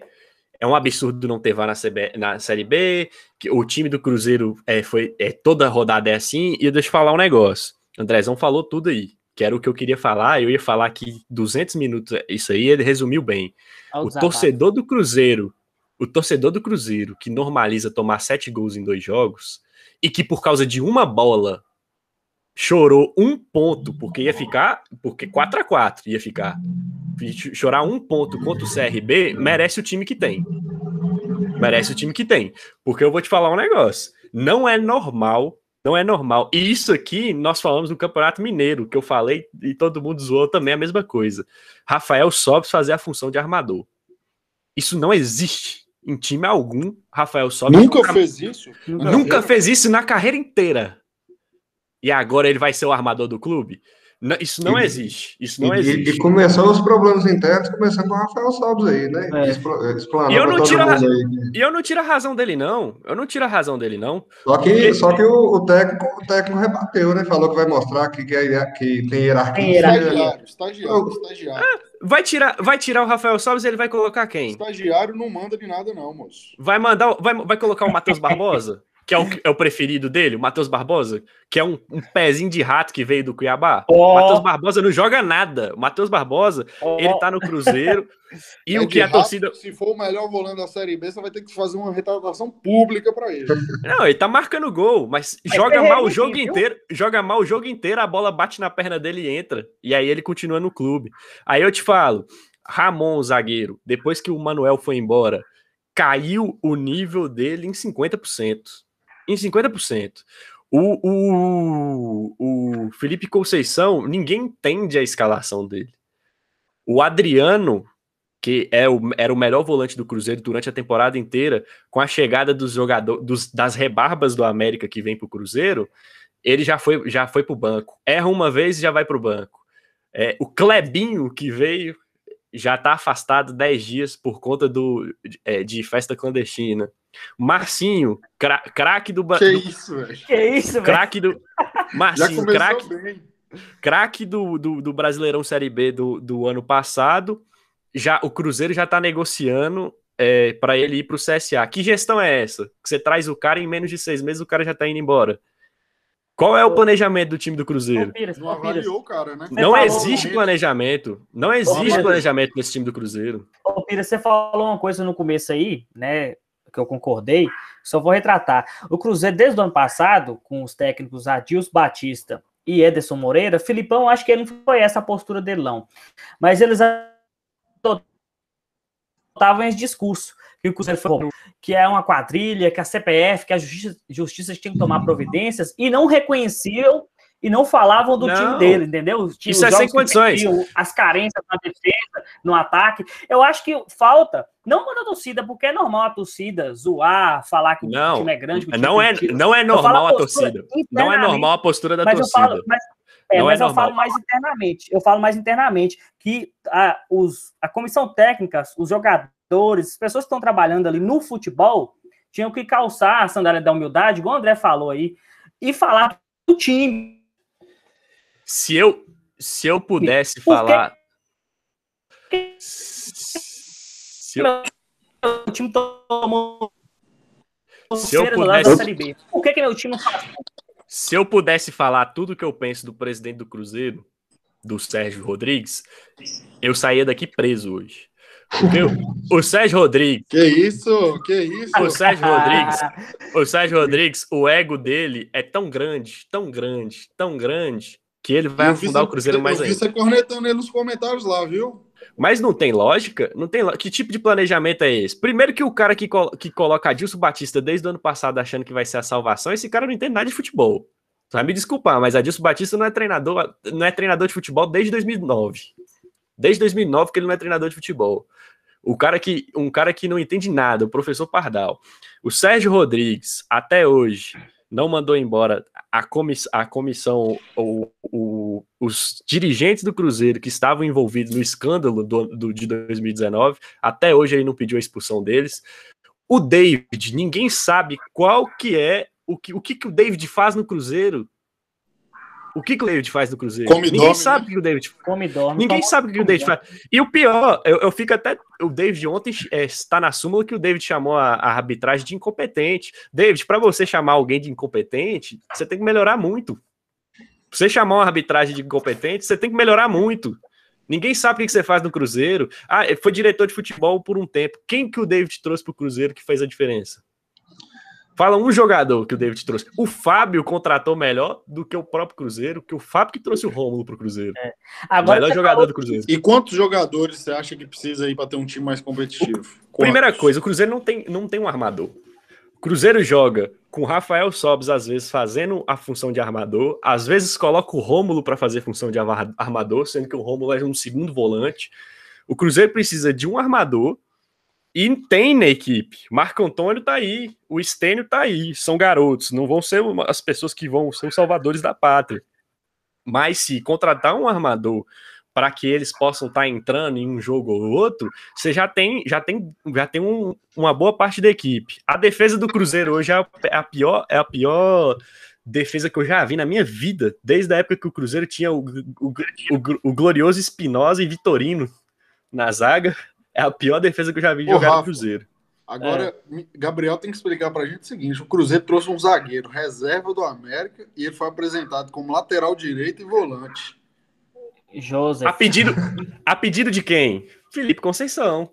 Speaker 2: é um absurdo não ter VAR na, CB, na Série B, que o time do Cruzeiro é, foi, é, toda rodada é assim, e deixa eu falar um negócio. Andrezão falou tudo aí, que era o que eu queria falar, eu ia falar que 200 minutos, isso aí ele resumiu bem. o torcedor do Cruzeiro, o torcedor do Cruzeiro, que normaliza tomar sete gols em dois jogos, e que por causa de uma bola chorou um ponto, porque ia ficar, porque 4 a 4 ia ficar chorar um ponto contra o CRB, merece o time que tem. Merece o time que tem. Porque eu vou te falar um negócio. Não é normal, não é normal. E isso aqui nós falamos no Campeonato Mineiro, que eu falei e todo mundo zoou também a mesma coisa. Rafael Sobes fazer a função de armador. Isso não existe em time algum. Rafael Sobes
Speaker 1: nunca nunca fez isso.
Speaker 2: Nunca fez isso na carreira inteira. E agora ele vai ser o armador do clube? Não, isso não e, existe. Isso não
Speaker 4: e,
Speaker 2: existe.
Speaker 4: E começou os problemas internos, começando com o Rafael Sobres aí, né?
Speaker 2: É. E eu não tiro a, e eu não tiro a razão dele, não. Eu não tiro a razão dele, não.
Speaker 4: Só que, porque... só que o, o, técnico, o técnico rebateu, né? Falou que vai mostrar que, que, é, que tem hierarquia. Tem
Speaker 1: hierarquia. Estagiário, estagiário.
Speaker 2: Ah, vai, tirar, vai tirar o Rafael e ele vai colocar quem?
Speaker 1: Estagiário não manda de nada, não, moço.
Speaker 2: Vai mandar. Vai, vai colocar o Matheus Barbosa? Que é o, é o preferido dele, o Matheus Barbosa, que é um, um, pezinho de rato que veio do Cuiabá.
Speaker 3: Oh.
Speaker 2: O Matheus Barbosa não joga nada. O Matheus Barbosa,
Speaker 3: Oh.
Speaker 2: ele tá no Cruzeiro. e
Speaker 1: É
Speaker 2: o que a
Speaker 1: rato,
Speaker 2: torcida.
Speaker 1: Se for o melhor volante da Série B, você vai ter que fazer uma retratação pública pra ele.
Speaker 2: Não, ele tá marcando gol, mas
Speaker 3: Mas
Speaker 2: joga
Speaker 3: Ferreirinha,
Speaker 2: mal o jogo inteiro. Joga mal o jogo inteiro, a bola bate na perna dele e entra. E aí ele continua no clube. Aí eu te falo, Ramon, zagueiro, depois que o Manuel foi embora, caiu o nível dele em 50%. Em 50%. O, o, o Felipe Conceição, ninguém entende a escalação dele. O Adriano, que é o, era o melhor volante do Cruzeiro durante a temporada inteira, com a chegada dos jogadores das rebarbas do América que vem para o Cruzeiro, ele já foi já foi para o banco. Erra uma vez e já vai para o banco. É, o Clebinho que veio já está afastado 10 dias por conta do, é, de festa clandestina. Marcinho, cra- craque do,
Speaker 1: Que
Speaker 2: do
Speaker 1: isso, velho.
Speaker 3: Que isso,
Speaker 2: craque do Marcinho, craque
Speaker 1: bem.
Speaker 2: craque do, do, do Brasileirão Série B do, do ano passado. Já o Cruzeiro já tá negociando é, para ele ir pro CSA. Que gestão é essa? Que você traz o cara em menos de seis meses, o cara já tá indo embora. Qual é o planejamento do time do Cruzeiro?
Speaker 1: Não avaliou o cara, né?
Speaker 2: Não existe planejamento. Não existe planejamento nesse time do Cruzeiro.
Speaker 3: ô, Pires, você falou uma coisa no começo aí, né? Que eu concordei, só vou retratar. O Cruzeiro, desde o ano passado, com os técnicos Adilson Batista e Ederson Moreira, Filipão, acho que ele não foi essa a postura dele, não. Mas eles adotavam esse discurso que o Cruzeiro foi, que é uma quadrilha, que a CPF, que a justiça, justiça tinha que tomar providências, e não reconheciam e não falavam do
Speaker 2: Não.
Speaker 3: time dele, entendeu? Tinha
Speaker 2: Isso
Speaker 3: os
Speaker 2: é sem condições.
Speaker 3: perdiam, As carências na defesa, no ataque. Eu acho que falta, não quando a torcida, porque é normal a torcida zoar, falar que o
Speaker 2: Não,
Speaker 3: time é grande. o time
Speaker 2: Não é,
Speaker 3: time.
Speaker 2: não é
Speaker 3: Eu falo
Speaker 2: normal a
Speaker 3: postura
Speaker 2: torcida. Não é normal a postura da
Speaker 3: mas eu
Speaker 2: torcida.
Speaker 3: falo, mas, é,
Speaker 2: Não
Speaker 3: mas
Speaker 2: é
Speaker 3: eu
Speaker 2: normal.
Speaker 3: falo mais internamente. Eu falo mais internamente que a, os, a comissão técnica, os jogadores, as pessoas que estão trabalhando ali no futebol, tinham que calçar a sandália da humildade, igual o André falou aí, e falar do time.
Speaker 2: Se eu, se eu pudesse falar. Se eu,
Speaker 3: O time tomou
Speaker 2: Se eu pudesse-.
Speaker 3: Por que, que meu time não faz?
Speaker 2: se eu pudesse falar tudo que eu penso do presidente do Cruzeiro, do Sérgio Rodrigues, eu saía daqui preso hoje. Porque o, o Sérgio Rodrigues,
Speaker 1: Que isso? Que isso?
Speaker 2: o Sérgio Rodrigues,
Speaker 3: Ah,
Speaker 2: o Sérgio Rodrigues, o ego dele é tão grande, tão grande, tão grande, que ele vai
Speaker 1: Eu
Speaker 2: afundar o Cruzeiro mais
Speaker 1: Eu
Speaker 2: ainda.
Speaker 1: você cornetando ele nos comentários lá, viu?
Speaker 2: Mas não tem lógica? Não tem Que tipo de planejamento é esse? Primeiro que o cara que, col- que coloca Adilson Batista desde o ano passado achando que vai ser a salvação, esse cara não entende nada de futebol. Vai me desculpar, mas Adilson Batista não é treinador, não é treinador de futebol desde 2009. Desde 2009 que ele não é treinador de futebol. O cara que, um cara que não entende nada, o professor Pardal. O Sérgio Rodrigues, até hoje, não mandou embora a, comiss, a comissão, ou os dirigentes do Cruzeiro que estavam envolvidos no escândalo do, do- de 2019. Até hoje ele não pediu a expulsão deles. O David, ninguém sabe qual que é o que o, que, que o David faz no Cruzeiro. O que, que o David faz no Cruzeiro?
Speaker 1: Come
Speaker 2: ninguém
Speaker 1: dorme,
Speaker 2: sabe
Speaker 1: né?
Speaker 2: o que o David
Speaker 3: come e dorme.
Speaker 2: Ninguém
Speaker 3: Come-
Speaker 2: sabe o que o David faz. E o pior, eu, eu fico até. O David ontem é, está na súmula que o David chamou a, a arbitragem de incompetente. David, para você chamar alguém de incompetente, você tem que melhorar muito. Pra você chamar uma arbitragem de incompetente, você tem que melhorar muito. Ninguém sabe o que você faz no Cruzeiro. Ah, foi diretor de futebol por um tempo. Quem que o David trouxe pro Cruzeiro que fez a diferença? Fala um jogador que o David trouxe. O Fábio contratou melhor do que o próprio Cruzeiro, que o Fábio que trouxe o Rômulo pro Cruzeiro. o
Speaker 3: Agora,
Speaker 2: melhor jogador
Speaker 3: falou-
Speaker 2: do Cruzeiro.
Speaker 1: E quantos jogadores você acha que precisa aí para ter um time mais competitivo?
Speaker 2: Primeira
Speaker 1: Quantos?
Speaker 2: coisa, o Cruzeiro não tem, não tem um armador. O Cruzeiro joga com o Rafael Sobes, às vezes, fazendo a função de armador, às vezes coloca o Rômulo para fazer função de arma- armador, sendo que o Rômulo é um segundo volante. O Cruzeiro precisa de um armador e tem na equipe. Marco Antônio tá aí, o Estênio tá aí, são garotos, não vão ser as pessoas que vão ser os salvadores da pátria. Mas se contratar um armador para que eles possam estar entrando em um jogo ou outro, você já tem, já tem, já tem um- uma boa parte da equipe. A defesa do Cruzeiro hoje é a, é a pior, é a pior defesa que eu já vi na minha vida, desde a época que o Cruzeiro tinha o, o, o, o glorioso Espinosa e Vitorino na zaga. É a pior defesa que eu já vi
Speaker 1: Ô,
Speaker 2: jogar no. Cruzeiro.
Speaker 1: Agora, Gabriel tem que explicar pra gente o seguinte: o Cruzeiro trouxe um zagueiro reserva do América e ele foi apresentado como lateral direito e volante.
Speaker 3: Joseph.
Speaker 2: A pedido, a pedido de quem? Felipe Conceição.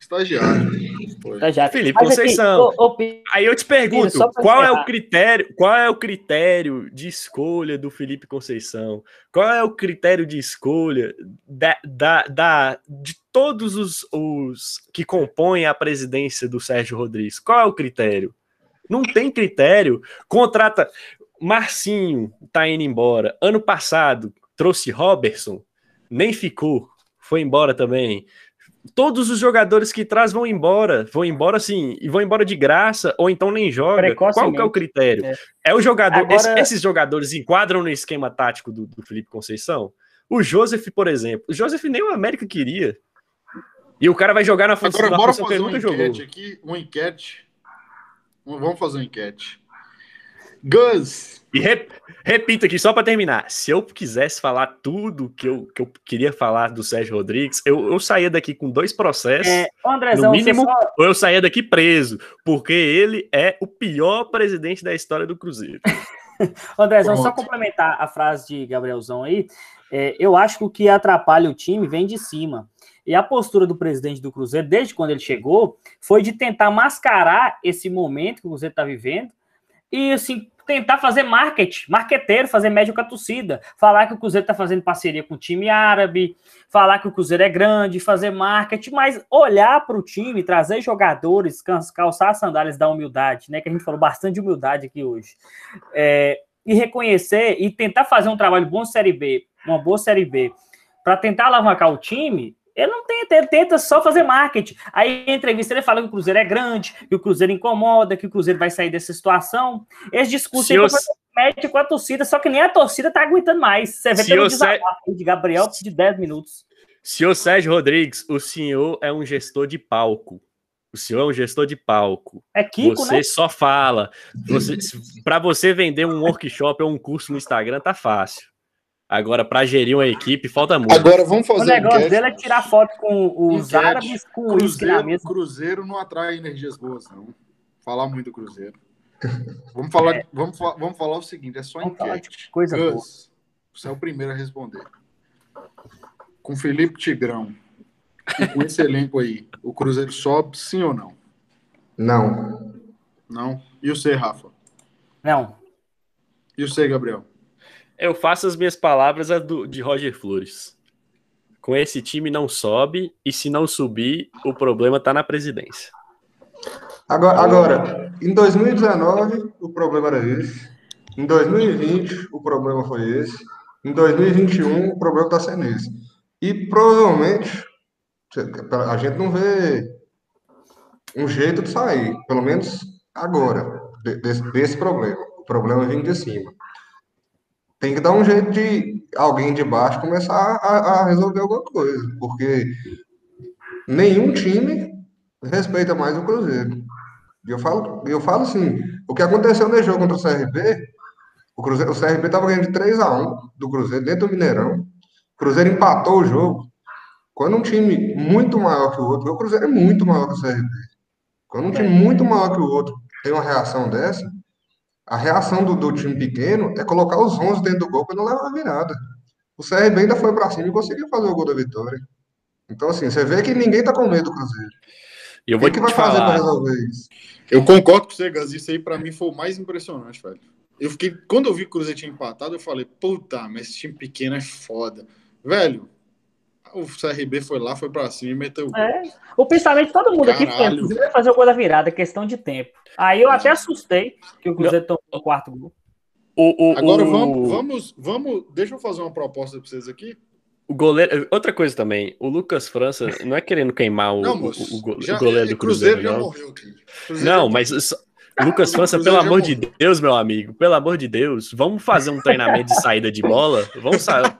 Speaker 1: Estagiário.
Speaker 2: Felipe
Speaker 3: Mas aqui,
Speaker 2: Conceição.
Speaker 3: ô, ô, Pi-
Speaker 2: Aí eu te pergunto, qual é
Speaker 3: encerrar.
Speaker 2: o critério, qual é o critério de escolha do Felipe Conceição? Qual é o critério de escolha da, da, da- de todos os, os que compõem a presidência do Sérgio Rodrigues? Qual é o critério? Não tem critério. Contrata Marcinho, tá indo embora. Ano passado trouxe Robertson, nem ficou, foi embora também todos os jogadores que traz vão embora, vão embora assim, e vão embora de graça, ou então nem joga. Qual que é o critério?
Speaker 3: É.
Speaker 2: É, o jogador.
Speaker 3: Agora-
Speaker 2: esse- esses jogadores enquadram no esquema tático do, do Felipe Conceição? O Joseph, por exemplo. O Joseph nem o América queria. E o cara vai jogar na função,
Speaker 1: Agora,
Speaker 2: na
Speaker 1: bora
Speaker 2: função que
Speaker 1: fazer
Speaker 2: ele
Speaker 1: uma
Speaker 2: nunca jogou.
Speaker 1: enquete aqui. Uma enquete. Vamos fazer uma enquete. Gus,
Speaker 2: E re- repito aqui, só para terminar: se eu quisesse falar tudo que eu, que eu queria falar do Sérgio Rodrigues, eu, eu saía daqui com dois processos.
Speaker 3: É, ô, Andrezão,
Speaker 2: No mínimo,
Speaker 3: só-
Speaker 2: ou eu saía daqui preso, porque ele é o pior presidente da história do Cruzeiro.
Speaker 3: Ô, Andrezão, só complementar a frase de Gabrielzão aí, é, eu acho que o que atrapalha o time vem de cima. E a postura do presidente do Cruzeiro, desde quando ele chegou, foi de tentar mascarar esse momento que o Cruzeiro está vivendo e, assim, tentar fazer marketing, marqueteiro, fazer média com a torcida. Falar que o Cruzeiro está fazendo parceria com o time árabe, falar que o Cruzeiro é grande, fazer marketing, mas olhar para o time, trazer jogadores, calçar as sandálias da humildade, né? Que a gente falou bastante de humildade aqui hoje. É, e reconhecer e tentar fazer um trabalho bom Série B, uma boa Série B, para tentar alavancar o time, ele não tenta, ele tenta só fazer marketing. Aí em entrevista ele fala que o Cruzeiro é grande, que o Cruzeiro incomoda, que o Cruzeiro vai sair dessa situação. Esse discurso
Speaker 2: Se
Speaker 3: aí
Speaker 2: eu-
Speaker 3: médio com a torcida, só que nem a torcida tá aguentando mais. Você vê
Speaker 2: Se
Speaker 3: pelo desabafo aí de Gabriel de 10 minutos.
Speaker 2: Senhor Sérgio Rodrigues, o senhor é um gestor de palco. O senhor é um gestor de palco.
Speaker 3: É Kiko,
Speaker 2: você
Speaker 3: né?
Speaker 2: só fala. Você, para você vender um workshop ou um curso no Instagram, tá fácil. Agora, para gerir uma equipe, falta muito.
Speaker 1: agora vamos
Speaker 3: O
Speaker 1: fazer uma
Speaker 3: negócio
Speaker 1: enquete.
Speaker 3: dele é tirar foto com os
Speaker 1: Enquete.
Speaker 3: árabes com o
Speaker 1: Cruzeiro. Cruzeiro não atrai energias boas, não. Falar muito do Cruzeiro. Vamos falar, vamos, fa- vamos falar o seguinte: é só
Speaker 3: Vamos
Speaker 1: enquete.
Speaker 3: coisa boa.
Speaker 1: Gus, você é o primeiro a responder. Com Felipe Tigrão e com esse elenco aí, o Cruzeiro sobe sim ou não?
Speaker 4: Não.
Speaker 1: Não? E o C, Rafa?
Speaker 3: Não.
Speaker 1: E o C, Gabriel?
Speaker 2: Eu faço as minhas palavras a do- de Roger Flores. Com esse time não sobe, e se não subir, o problema tá na presidência.
Speaker 4: Agora, agora, em 2019, o problema era esse. Em 2020, o problema foi esse. Em 2021, o problema está sendo esse. E provavelmente, a gente não vê um jeito de sair, pelo menos agora, de- desse, desse problema. O problema vem de cima. Tem que dar um jeito de alguém de baixo começar a, a resolver alguma coisa, porque nenhum time respeita mais o Cruzeiro. E eu falo, eu falo assim, o que aconteceu nesse jogo contra o CRB, o, Cruzeiro, o CRB estava ganhando de 3 a 1 do Cruzeiro dentro do Mineirão. O Cruzeiro empatou o jogo. Quando um time muito maior que o outro, o Cruzeiro é muito maior que o CRB. Quando um time muito maior que o outro tem uma reação dessa, a reação do, do time pequeno é colocar os 11 dentro do gol para não levar a virada. O CRB ainda foi para cima e conseguiu fazer o gol da vitória. Então, assim, você vê que ninguém tá com medo do Cruzeiro.
Speaker 2: E eu
Speaker 4: O
Speaker 2: vou
Speaker 4: que, vai fazer para
Speaker 2: falar.
Speaker 4: resolver isso?
Speaker 1: Eu concordo com você, Gus. Isso aí pra mim foi o mais impressionante, velho. Eu fiquei. Quando eu vi que o Cruzeiro tinha empatado, eu falei, puta, mas esse time pequeno é foda. Velho, o CRB foi lá, foi pra cima e meteu o.
Speaker 3: É. O pensamento de todo mundo aqui foi:
Speaker 1: Caralho.
Speaker 3: o Cruzeiro vai fazer o gol da virada, questão de tempo. Aí eu até assustei que o Cruzeiro tomou o quarto gol.
Speaker 2: O, o,
Speaker 1: Agora
Speaker 2: o-
Speaker 1: vamos, vamos, vamos. Deixa eu fazer uma proposta pra vocês aqui.
Speaker 2: O goleiro. Outra coisa também, o Lucas França não é querendo queimar o,
Speaker 1: Não,
Speaker 2: o-
Speaker 1: moço.
Speaker 2: o,
Speaker 1: já-
Speaker 2: o goleiro do Cruzeiro,
Speaker 1: já
Speaker 2: não.
Speaker 1: morreu aqui. Cruzeiro
Speaker 2: Não,
Speaker 1: já-
Speaker 2: mas isso- Lucas França, pelo amor de. Deus, meu amigo, pelo amor de Deus, vamos fazer um treinamento de saída de bola? Vamos sair.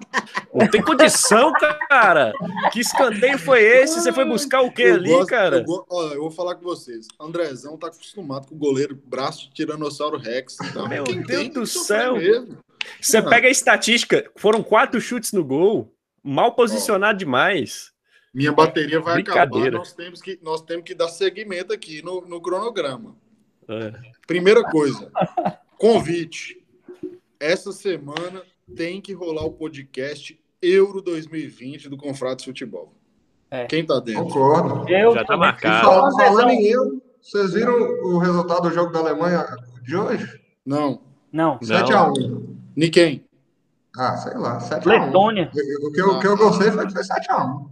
Speaker 2: Não tem condição, cara. Que escanteio foi esse? Você foi buscar o que
Speaker 1: Eu
Speaker 2: ali,
Speaker 1: gosto-
Speaker 2: cara?
Speaker 1: Eu, go- ó, eu vou falar com vocês. Andrezão tá acostumado com o goleiro braço de Tiranossauro Rex. Então,
Speaker 2: Meu
Speaker 1: quem
Speaker 2: Deus do céu.
Speaker 1: mesmo.
Speaker 2: Você
Speaker 1: Ah.
Speaker 2: pega a estatística, foram quatro chutes no gol, mal posicionado demais.
Speaker 1: Minha bateria vai acabar. Nós temos que, nós temos que dar seguimento aqui no, no cronograma.
Speaker 2: É.
Speaker 1: Primeira coisa, convite. Essa semana tem que rolar o podcast Euro 2020 do Confratos Futebol.
Speaker 3: É.
Speaker 1: Quem tá dentro?
Speaker 4: Concordo.
Speaker 3: Eu
Speaker 2: Já tá marcado.
Speaker 4: fal-
Speaker 3: Andrezão.
Speaker 4: falando em eu, vocês viram o resultado do jogo da Alemanha de hoje?
Speaker 1: Não.
Speaker 3: Não.
Speaker 4: 7x1.
Speaker 1: Niquem.
Speaker 4: Ah, sei lá, 7x1.
Speaker 3: Letônia.
Speaker 4: O que, eu- o que eu gostei foi que foi 7x1.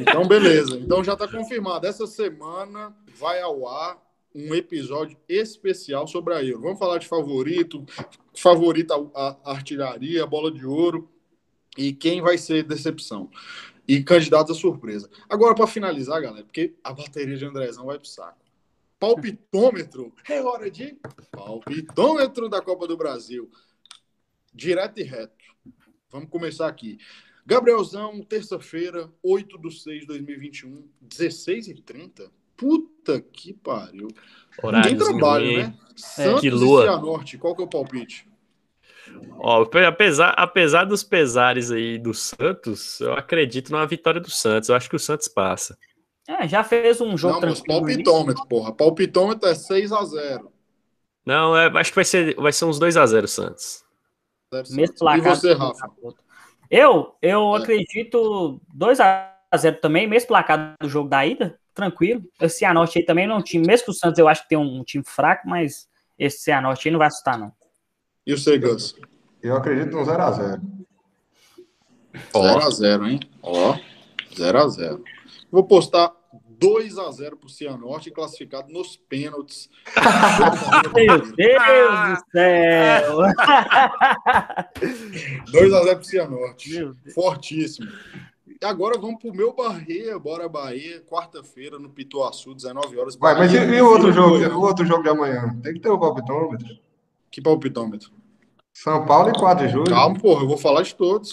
Speaker 1: Então, beleza. Então já está confirmado. Essa semana vai ao ar um episódio especial sobre a Euro. Vamos falar de favorito, favorita a, artilharia, bola de ouro e quem vai ser decepção. E candidatos à surpresa. Agora, para finalizar, galera, porque a bateria de Andrezão vai pro saco. Palpitômetro. É hora de palpitômetro da Copa do Brasil. Direto e reto. Vamos começar aqui. Gabrielzão, terça-feira, 8 de 6 de 2021, 16 e 30 Puta que pariu. Ninguém
Speaker 2: Horários
Speaker 1: trabalha,
Speaker 2: ruim.
Speaker 1: né? Santos
Speaker 2: Que
Speaker 1: e
Speaker 2: lua.
Speaker 1: Cianorte, qual que é o palpite?
Speaker 2: Ó, apesar, apesar dos pesares aí do Santos, eu acredito numa vitória do Santos. Eu acho que o Santos passa.
Speaker 3: É, já fez um jogo
Speaker 1: Não, mas palpitômetro, porra. Palpitômetro é 6 a 0
Speaker 2: Não, é, acho que vai ser, vai ser uns 2x0 Santos.
Speaker 3: Mesmo
Speaker 1: E
Speaker 3: placar.
Speaker 1: você, Rafa?
Speaker 3: Eu, eu
Speaker 1: É.
Speaker 3: acredito 2x0 também, mesmo placar do jogo da ida, tranquilo. Esse Cianorte aí também não é um time, mesmo que o Santos eu acho que tem um time fraco, mas esse Cianorte aí não vai assustar, não.
Speaker 1: E o Segas?
Speaker 4: Eu acredito no 0x0.
Speaker 1: 0x0, hein? Ó, 0x0. Vou postar 2x0 pro Cianorte, classificado nos pênaltis.
Speaker 3: Meu Deus do céu!
Speaker 1: 2x0 pro Cianorte. Fortíssimo. E agora vamos pro meu Bahia, bora Bahia, quarta-feira no Pituaçu, 19 horas.
Speaker 4: Vai, mas e, e o outro jogo, o outro jogo de amanhã? Tem que ter o palpitômetro.
Speaker 1: Que palpitômetro?
Speaker 4: São Paulo e 4 de julho.
Speaker 1: Calma, porra, eu vou falar de todos.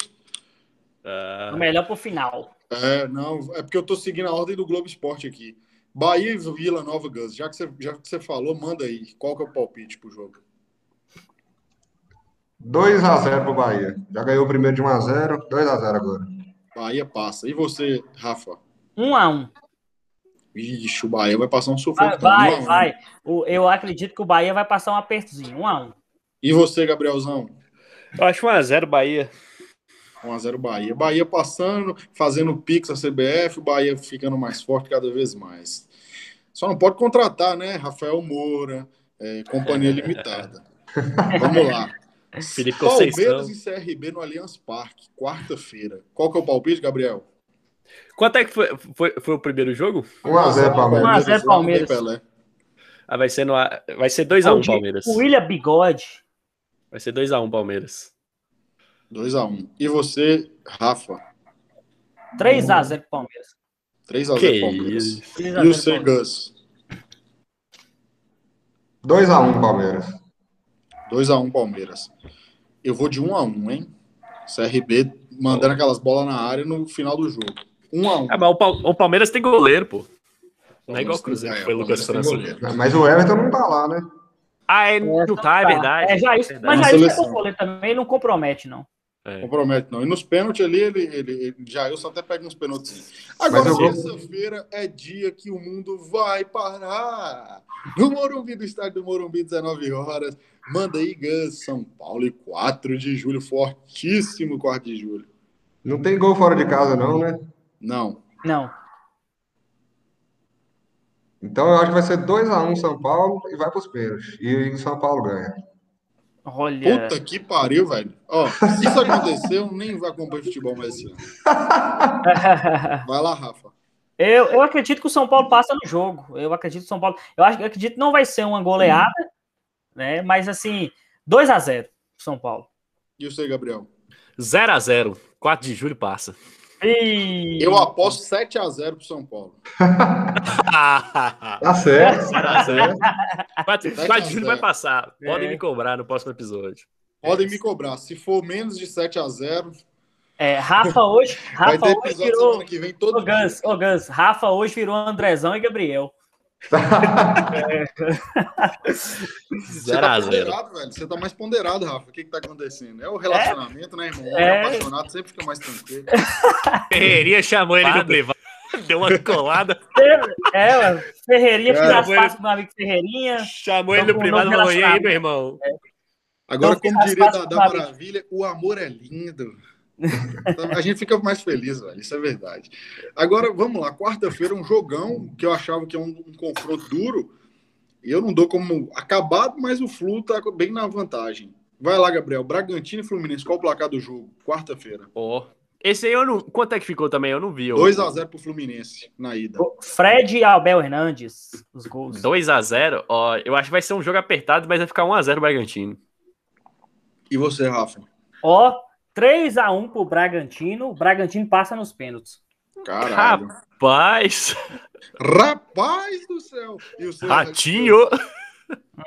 Speaker 2: Ah,
Speaker 3: O melhor pro final.
Speaker 1: É, não, é porque eu tô seguindo a ordem do Globo Esporte aqui. Bahia e Vila Nova Gus. Já que você, já que você falou, manda aí. Qual que é o palpite pro jogo?
Speaker 4: 2x0 pro Bahia. Já ganhou o primeiro de 1x0, 2x0 agora.
Speaker 1: Bahia passa. E você, Rafa?
Speaker 3: Um a um.
Speaker 1: Ixi, o Bahia vai passar um sufoco.
Speaker 3: Vai,
Speaker 1: tá? Um
Speaker 3: vai.
Speaker 1: um.
Speaker 3: vai. O- eu acredito que o Bahia vai passar um apertozinho, um a um.
Speaker 1: E você, Gabrielzão?
Speaker 2: eu acho 1x0 Bahia.
Speaker 1: 1x0 Bahia. Bahia passando, fazendo pix a CBF, o Bahia ficando mais forte cada vez mais. Só não pode contratar, né? Rafael Moura, é, Companhia Limitada. Vamos lá.
Speaker 2: Felipe
Speaker 1: Palmeiras e CRB no Allianz Parque, quarta-feira. Qual que é o palpite, Gabriel?
Speaker 2: Quanto é que foi, foi, foi o primeiro jogo?
Speaker 4: 1x0 Palmeiras.
Speaker 3: 1 a 0 Palmeiras.
Speaker 2: Ah, vai ser, no, vai ser 2x1
Speaker 3: O
Speaker 2: Palmeiras.
Speaker 3: O William Bigode.
Speaker 2: Vai ser 2x1 Palmeiras.
Speaker 1: 2x1. E você, Rafa?
Speaker 3: 3x0 pro Palmeiras.
Speaker 1: 3x0
Speaker 2: Que
Speaker 1: Palmeiras.
Speaker 2: isso.
Speaker 3: 3 a
Speaker 1: E
Speaker 3: 0
Speaker 1: o. Gus?
Speaker 4: 2x1 Palmeiras.
Speaker 1: 2x1 Palmeiras. Eu vou de 1x1, hein? CRB mandando aquelas bolas na área no final do jogo. 1x1.
Speaker 2: Ah, mas o, Pal- o Palmeiras tem goleiro, pô. Não é igual o Cruzeiro, foi
Speaker 1: é, o
Speaker 2: Lucas França.
Speaker 1: goleiro.
Speaker 4: Mas o Everton não tá lá, né?
Speaker 2: Ah, é, não tá, é verdade.
Speaker 3: É, já isso,
Speaker 2: verdade.
Speaker 3: mas já isso é goleiro também, não compromete, não.
Speaker 2: É.
Speaker 1: Compromete, não. E nos pênaltis ali, ele, ele, ele já eu só até pego uns pênaltis. Agora,
Speaker 4: eu
Speaker 1: terça-feira é dia que o mundo vai parar. No Morumbi, do estádio do Morumbi, 19 horas. Manda aí, Gus, São Paulo e 4 de julho. Fortíssimo 4 de julho.
Speaker 4: Não tem gol fora de casa, não, né?
Speaker 1: Não.
Speaker 3: Não.
Speaker 4: Então eu acho que vai ser 2x1 São Paulo e vai pros pênaltis. E o São Paulo ganha.
Speaker 3: Olha.
Speaker 1: Puta que pariu, velho. Ó, se isso acontecer, eu nem vou acompanhar futebol mais esse ano. Vai lá, Rafa.
Speaker 3: eu, eu acredito que o São Paulo passa no jogo. Eu acredito que o São Paulo. Eu, acho, eu acredito que não vai ser uma goleada, né? Mas assim, 2 a 0 São Paulo.
Speaker 1: E você, Gabriel?
Speaker 2: 0x0. 4 de julho passa.
Speaker 3: E...
Speaker 1: Eu aposto 7x0 pro São Paulo.
Speaker 4: Tá certo.
Speaker 2: 0x0. 4,
Speaker 1: Sete
Speaker 2: 4
Speaker 1: a
Speaker 2: de julho vai passar. Podem
Speaker 3: É.
Speaker 2: me cobrar no próximo episódio.
Speaker 1: Podem me cobrar. Se for menos de 7x0,
Speaker 3: É, Rafa hoje,
Speaker 1: vai
Speaker 3: Rafa
Speaker 1: ter
Speaker 3: hoje virou.
Speaker 1: que vem todo
Speaker 3: Ô, Gans, ô, Gans, Rafa hoje virou Andrezão e Gabriel.
Speaker 1: Você tá
Speaker 2: 0x0.
Speaker 1: ponderado, velho. Você tá mais ponderado, Rafa. O que que tá acontecendo? É o relacionamento, né, irmão? O
Speaker 3: É.
Speaker 1: apaixonado sempre fica mais tranquilo.
Speaker 2: Ferreirinha chamou ele no privado. Deu uma colada.
Speaker 3: É, ué, Ferreirinha, fiz
Speaker 1: Cara,
Speaker 3: as com meu amigo Ferreirinha.
Speaker 2: Chamou ele no
Speaker 3: com
Speaker 2: privado e falou: e aí, meu irmão?
Speaker 1: Agora,
Speaker 3: Então,
Speaker 1: como diria
Speaker 3: do Flamengo.
Speaker 1: Maravilha, o amor é lindo. A gente fica mais feliz, velho. Isso é verdade. Agora, vamos lá. Quarta-feira, um jogão que eu achava que é um, um confronto duro. E eu não dou como acabado, mas o Flu tá bem na vantagem. Vai lá, Gabriel. Bragantino e Fluminense. Qual o placar do jogo? Quarta-feira.
Speaker 2: Ó. Esse aí eu não. Quanto é que ficou também? Eu não vi. ó.
Speaker 1: 2x0 pro Fluminense na ida.
Speaker 3: Fred e Abel Hernandes, os gols.
Speaker 2: 2x0, ó, eu acho que vai ser um jogo apertado, mas vai ficar 1x0 o Bragantino.
Speaker 1: E você, Rafa?
Speaker 3: Ó, 3x1 pro Bragantino. O Bragantino passa nos pênaltis.
Speaker 1: Caralho.
Speaker 2: Paz,
Speaker 1: Rapaz do céu! E o seu,
Speaker 2: ratinho.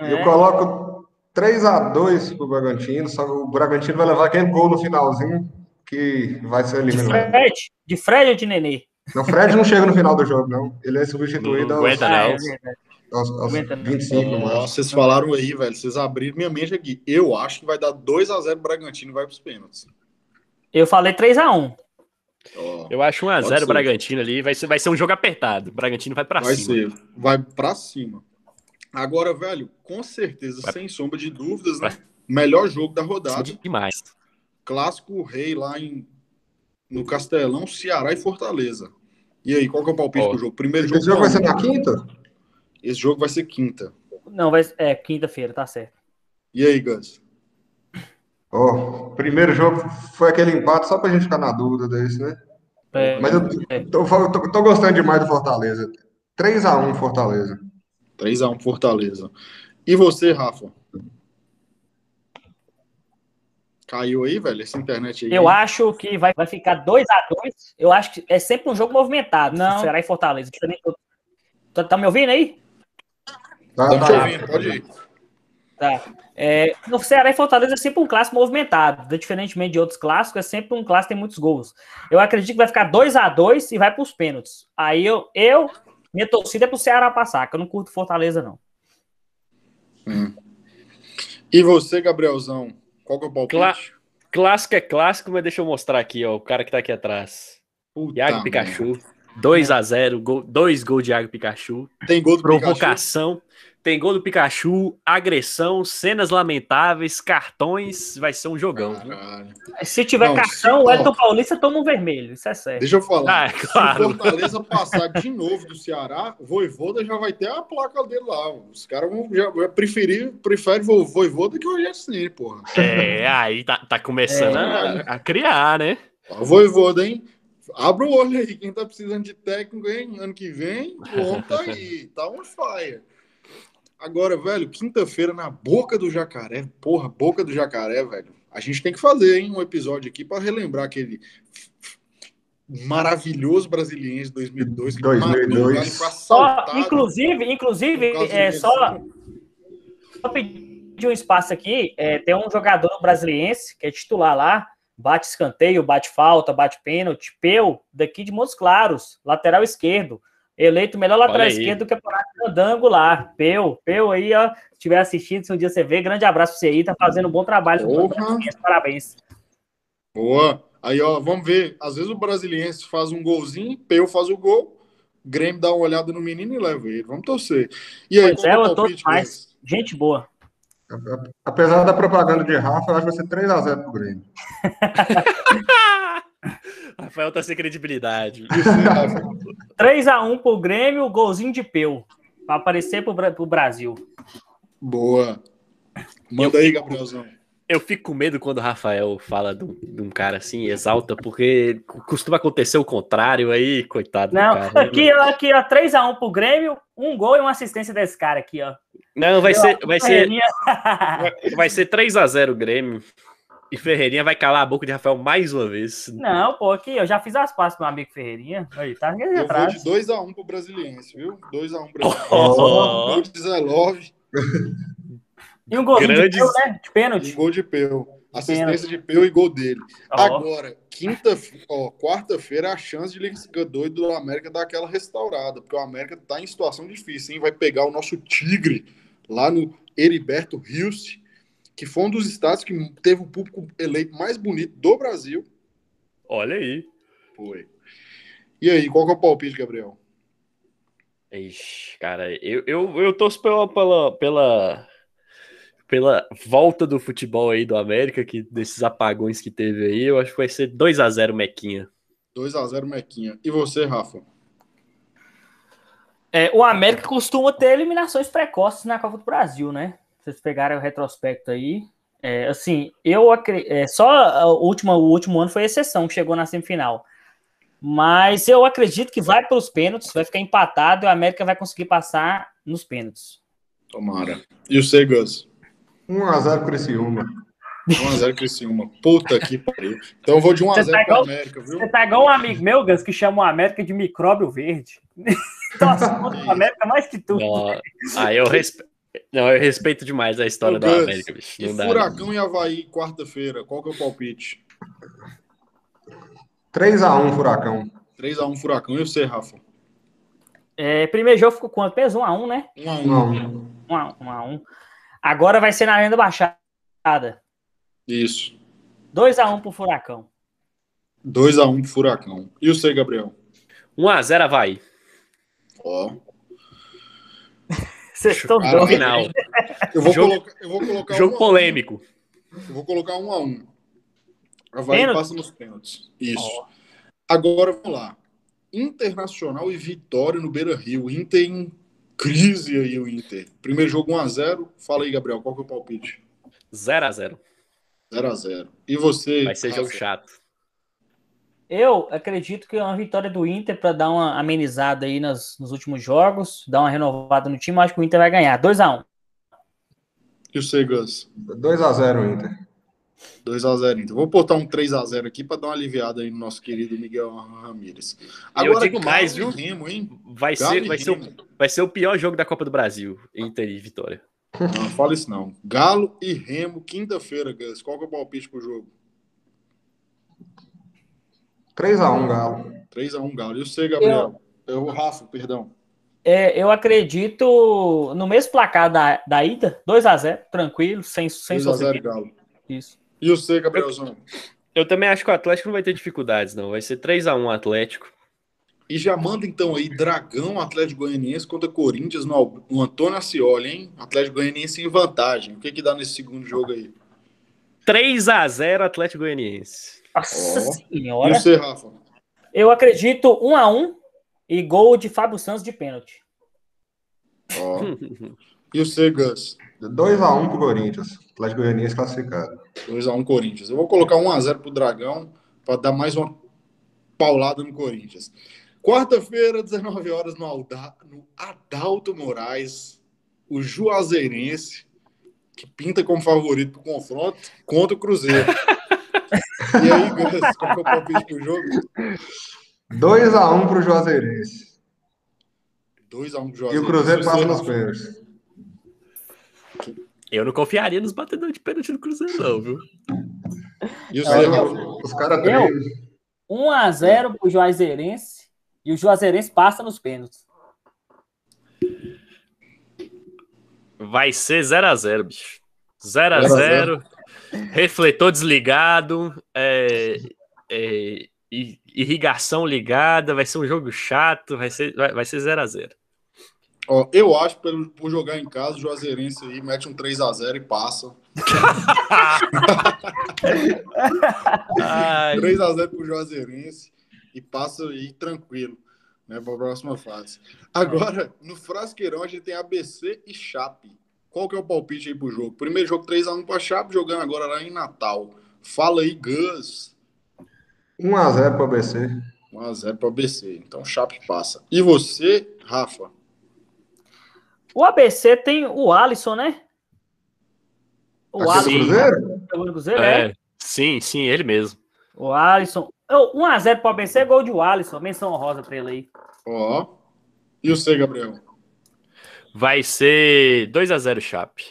Speaker 4: Eu
Speaker 3: É.
Speaker 4: coloco 3x2 pro Bragantino, só que o Bragantino vai levar aquele gol no finalzinho que vai ser
Speaker 3: De
Speaker 4: eliminado.
Speaker 3: Fred? De Fred ou de Nenê?
Speaker 4: O Fred não chega no final do jogo, não. Ele é substituído
Speaker 2: Não
Speaker 4: aos,
Speaker 2: aguenta, não.
Speaker 4: aos, aos
Speaker 3: não.
Speaker 4: 25,
Speaker 1: Nossa,
Speaker 4: mano.
Speaker 1: vocês falaram aí, velho. Vocês abriram minha mente aqui. Eu acho que vai dar 2x0 Bragantino e vai pros pênaltis.
Speaker 3: Eu falei 3x1.
Speaker 1: Ó,
Speaker 2: Eu acho
Speaker 1: Pode
Speaker 2: 1x0
Speaker 1: ser.
Speaker 2: o Bragantino ali. Vai ser, vai ser um jogo apertado. O Bragantino vai pra
Speaker 1: vai
Speaker 2: cima.
Speaker 1: ser. Vai pra cima. Agora, velho, com certeza,
Speaker 2: Vai.
Speaker 1: sem sombra de dúvidas, né? Melhor jogo da rodada.
Speaker 2: Demais.
Speaker 1: Clássico Rei lá em, no Castelão, Ceará e Fortaleza. E aí, qual que é o palpite
Speaker 2: Ó.
Speaker 1: pro jogo? Primeiro jogo.
Speaker 4: Esse jogo vai ser na quinta?
Speaker 1: Esse jogo vai ser quinta.
Speaker 3: Não, vai, é quinta-feira, tá certo.
Speaker 1: E aí, Gus?
Speaker 4: Ó, primeiro jogo foi aquele empate, só pra gente ficar na dúvida desse, né?
Speaker 3: É,
Speaker 4: Mas eu
Speaker 3: é.
Speaker 4: tô, tô- tô gostando demais do Fortaleza. 3x1 Fortaleza.
Speaker 1: 3x1 Fortaleza. E você, Rafa? Caiu aí, velho? Essa internet aí.
Speaker 3: Eu acho que vai, vai ficar 2x2. Eu acho que é sempre um jogo movimentado. Não. Ceará e Fortaleza. Tá, tá me ouvindo aí?
Speaker 4: Tá,
Speaker 1: Tá me
Speaker 4: tá.
Speaker 1: ouvindo, pode ir.
Speaker 3: Tá. É, no Ceará e Fortaleza é sempre um clássico movimentado. Diferentemente de outros clássicos, é sempre um clássico que tem muitos gols. Eu acredito que vai ficar 2x2 e vai pros pênaltis. Aí eu, eu minha torcida é pro Ceará passar, que eu não curto Fortaleza, não.
Speaker 1: E você, Gabrielzão? Qual que é o palpite?
Speaker 2: Clá- Clássico é clássico, mas deixa eu mostrar aqui, ó. O cara que tá aqui atrás.
Speaker 1: Puta
Speaker 2: Iago. Pikachu. 2x0, gol, dois gols de Iago Pikachu.
Speaker 1: Tem gol do Pikachu?
Speaker 2: Tem gol do Pikachu, agressão, cenas lamentáveis, cartões. Vai ser um jogão.
Speaker 1: Caralho.
Speaker 3: Se tiver
Speaker 1: Não,
Speaker 3: cartão,
Speaker 1: se-
Speaker 3: o Elton. Paulista toma um vermelho. Isso é sério.
Speaker 1: Deixa eu falar.
Speaker 2: Ah, é
Speaker 1: Se o
Speaker 2: claro.
Speaker 1: Fortaleza passar de novo do Ceará, o Voivoda já vai ter a placa dele lá. Os caras vão já, vai preferir, prefere o Voivoda que o Rogério porra.
Speaker 2: É, aí tá, tá começando
Speaker 1: É.
Speaker 2: a, a criar, né?
Speaker 1: O Voivoda, hein? Abre o olho aí, quem tá precisando de técnico, hein? Ano que vem, o homem tá aí, tá on fire. Agora, velho, quinta-feira na Boca do Jacaré, porra, Boca do Jacaré, velho. A gente tem que fazer, hein, um episódio aqui para relembrar aquele maravilhoso brasileiro de 2002 que
Speaker 4: 2002.
Speaker 1: matou o Galo, foi
Speaker 3: Só, inclusive, inclusive, é, só, só pedir um espaço aqui. é, tem um jogador brasiliense que é titular lá, bate escanteio, bate falta, bate pênalti, Peu, daqui de Montes Claros, lateral esquerdo. Eleito melhor lateral esquerdo do campeonato lá. Peu, Peu aí, ó. Se tiver assistindo, se um dia você vê, grande abraço pra você aí, tá fazendo um bom trabalho.
Speaker 1: Porra.
Speaker 3: Parabéns.
Speaker 1: Boa. Aí, ó, vamos ver. Às vezes o brasiliense faz um golzinho, Peu faz o gol, Grêmio dá uma olhada no menino e leva ele. Vamos torcer. E aí,
Speaker 3: Pois é,
Speaker 1: que
Speaker 3: eu tô mais. Gente boa.
Speaker 4: Apesar da propaganda de Rafa, eu acho que vai ser 3x0 pro Grêmio.
Speaker 2: Rafael tá sem credibilidade.
Speaker 1: E você, Rafa?
Speaker 3: 3x1 pro Grêmio, golzinho de Peu. Pra aparecer pro, pro Brasil.
Speaker 1: Boa. Manda aí, Gabrielzão.
Speaker 2: Eu fico com medo quando o Rafael fala de um, de um cara assim, exalta, porque costuma acontecer o contrário aí, coitado
Speaker 3: Não,
Speaker 2: do cara. né?
Speaker 3: aqui, ó, aqui, ó, 3x1 pro Grêmio, um gol e uma assistência desse cara aqui, ó.
Speaker 2: Não, vai ser, vai ser,
Speaker 3: Ferreirinha.
Speaker 2: vai- vai ser 3x0 o Grêmio. E Ferreirinha vai calar a boca de Rafael mais uma vez.
Speaker 3: Não, pô, aqui, eu já fiz as passes pro meu amigo Ferreirinha. Aí, tá
Speaker 1: Eu vou
Speaker 3: atrás.
Speaker 1: de 2x1 pro Brasiliense, viu? 2x1 Brasiliense.
Speaker 2: Oh.
Speaker 1: Gol de Zé Love
Speaker 3: E um golzinho
Speaker 2: Grandes-
Speaker 3: de Peu, né? De
Speaker 1: e
Speaker 3: pênalti.
Speaker 1: gol de Peu. Assistência de Peu e gol dele.
Speaker 3: Ó,
Speaker 1: Agora, quinta, ó, quarta-feira a chance de Liga doido do América dar aquela restaurada, porque o América tá em situação difícil, hein? Vai pegar o nosso Tigre lá no Heriberto Rios, que foi um dos estados que teve o público eleito mais bonito do Brasil.
Speaker 2: Olha aí.
Speaker 1: Foi. E aí, qual que é o palpite, Gabriel?
Speaker 2: Ixi, cara, eu, eu, eu torço pela, pela, pela, pela volta do futebol aí do América, que desses apagões que teve aí, eu acho que vai ser 2x0 Mequinha.
Speaker 1: 2x0 Mequinha. E você, Rafa?
Speaker 3: É, o América costuma ter eliminações precoces na Copa do Brasil, né? Vocês pegaram o retrospecto aí. É, assim, eu acredito. É, só o último, o último ano foi exceção, que chegou na semifinal. Mas eu acredito que vai pelos pênaltis, vai ficar empatado e o América vai conseguir passar nos pênaltis.
Speaker 1: Tomara. E o Segas?
Speaker 4: 1x0 Criciúma.
Speaker 1: 1x0 Criciúma. Puta que pariu. Então eu vou de 1x0
Speaker 3: tá
Speaker 1: pro América, viu?
Speaker 3: Você tá igual um amigo meu, Gus, que chama o América de micróbio verde. Nossa, o América mais que tudo.
Speaker 2: Não, aí eu respeito. Não, eu respeito demais a história do
Speaker 1: Gus,
Speaker 2: América, bicho.
Speaker 1: E
Speaker 2: Não dá,
Speaker 1: Furacão
Speaker 2: não.
Speaker 1: e Havaí, quarta-feira. Qual que é o palpite?
Speaker 4: 3x1 Furacão.
Speaker 1: 3x1 Furacão. E você, Rafa?
Speaker 3: É, primeiro jogo ficou quanto? Peso 1x1, né?
Speaker 1: 1x1.
Speaker 4: 1x1.
Speaker 3: 1x1. Agora vai ser na Arena da Baixada.
Speaker 1: Isso.
Speaker 3: 2x1 pro Furacão.
Speaker 1: 2x1 pro Furacão. E você, Gabriel?
Speaker 2: 1x0 Havaí.
Speaker 1: Ó.
Speaker 3: Vocês estão doidos.
Speaker 2: Final.
Speaker 1: Eu vou
Speaker 2: Jogo-
Speaker 1: colocar, eu vou colocar
Speaker 2: Jogo
Speaker 1: 1 a 1.
Speaker 2: polêmico.
Speaker 1: Eu vou colocar 1x1. Havaí
Speaker 3: Pênalti?
Speaker 1: passa nos pênaltis. Isso. Agora vamos lá. Internacional e Vitória no Beira Rio. Inter em crise aí, o Inter. Primeiro jogo 1x0. Fala aí, Gabriel, qual que é o palpite?
Speaker 2: 0x0.
Speaker 1: 0x0. E você?
Speaker 2: Vai ser jogo chato.
Speaker 3: Eu acredito que é uma vitória do Inter para dar uma amenizada aí nas, nos últimos jogos, dar uma renovada no time. Eu acho que o Inter vai ganhar. 2x1.
Speaker 1: E você, Gus?
Speaker 4: 2x0 Inter.
Speaker 1: 2x0 Inter. Vou botar um 3x0 aqui para dar uma aliviada aí no nosso querido Miguel Ramírez.
Speaker 2: E eu digo mais, viu?
Speaker 1: Remo, hein?
Speaker 2: Vai ser, vai, ser o,
Speaker 1: Remo.
Speaker 2: vai ser o pior jogo da Copa do Brasil. Inter e Vitória.
Speaker 1: Não, fala isso não. Galo e Remo, quinta-feira, Gus. Qual que é o palpite pro jogo?
Speaker 4: 3x1 Galo.
Speaker 1: 3x1 Galo. E você, Gabriel? Eu, Rafa, perdão.
Speaker 3: É, eu acredito no mesmo placar da, da ida, 2x0, tranquilo, sem, sem
Speaker 1: 3x0
Speaker 3: sofrimento.
Speaker 1: Galo.
Speaker 3: Isso.
Speaker 1: E você, Gabrielzão?
Speaker 2: Eu também acho que o Atlético não vai ter dificuldades, não. Vai ser 3x1 Atlético.
Speaker 1: E já manda então aí Dragão Atlético Goianiense contra Corinthians no, no Antônio Ascioli, hein? Atlético Goianiense em vantagem. O que que dá nesse segundo jogo aí?
Speaker 2: 3x0 Atlético Goianiense.
Speaker 3: Nossa.
Speaker 1: E
Speaker 3: senhora.
Speaker 1: você, Rafa?
Speaker 3: Eu acredito 1x1 e gol de Fábio Santos de pênalti.
Speaker 1: Ó. E você, Gus?
Speaker 4: 2x1 pro Corinthians. Atlético Goianiense classificado.
Speaker 1: 2x1 Corinthians. Eu vou colocar 1x0 pro Dragão para dar mais uma paulada no Corinthians. Quarta-feira, 19 horas, no, Alda, no Adalto Moraes, o Juazeirense, que pinta como favorito pro confronto, contra o Cruzeiro. e aí, Gus, qual que é o palpite pro jogo?
Speaker 4: 2x1 pro Juazeirense.
Speaker 1: 2x1 pro
Speaker 4: E
Speaker 1: Juazeirense.
Speaker 4: o Cruzeiro
Speaker 1: E
Speaker 4: passa nos pênaltis.
Speaker 2: Eu não confiaria nos batedores de pênalti do Cruzeiro, não, viu?
Speaker 1: E Rafa?
Speaker 4: os caras tremem.
Speaker 3: 1x0 pro Juazeirense e o Juazeirense passa nos pênaltis.
Speaker 2: Vai ser 0x0, bicho. 0x0. Refletor desligado. é, é, irrigação ligada. Vai ser um jogo chato. Vai ser 0x0. Vai, vai ser 0 a 0.
Speaker 1: Ó, eu acho, pelo, por jogar em casa, o Juazeirense aí mete um 3x0 e passa.
Speaker 2: Ai,
Speaker 1: 3x0 pro Juazeirense e passa aí tranquilo, né, para a próxima fase. Agora, no Frasqueirão, a gente tem ABC e Chape. Qual que é o palpite aí pro jogo? Primeiro jogo 3x1 pra Chape, jogando agora lá em Natal. Fala aí, Gus.
Speaker 4: 1x0 pro ABC.
Speaker 1: 1x0 pro ABC. Então, Chape passa. E você, Rafa?
Speaker 3: O ABC tem o Alisson, né? O Alisson.
Speaker 4: Cruzeiro?
Speaker 3: Cruzeiro, é.
Speaker 2: é, sim, sim, ele mesmo.
Speaker 3: O Alisson. Eu- 1x0 pro ABC, gol de o Alisson. Menção honrosa pra ele aí.
Speaker 1: Ó. E você, Gabriel?
Speaker 2: Vai ser 2x0 Chape.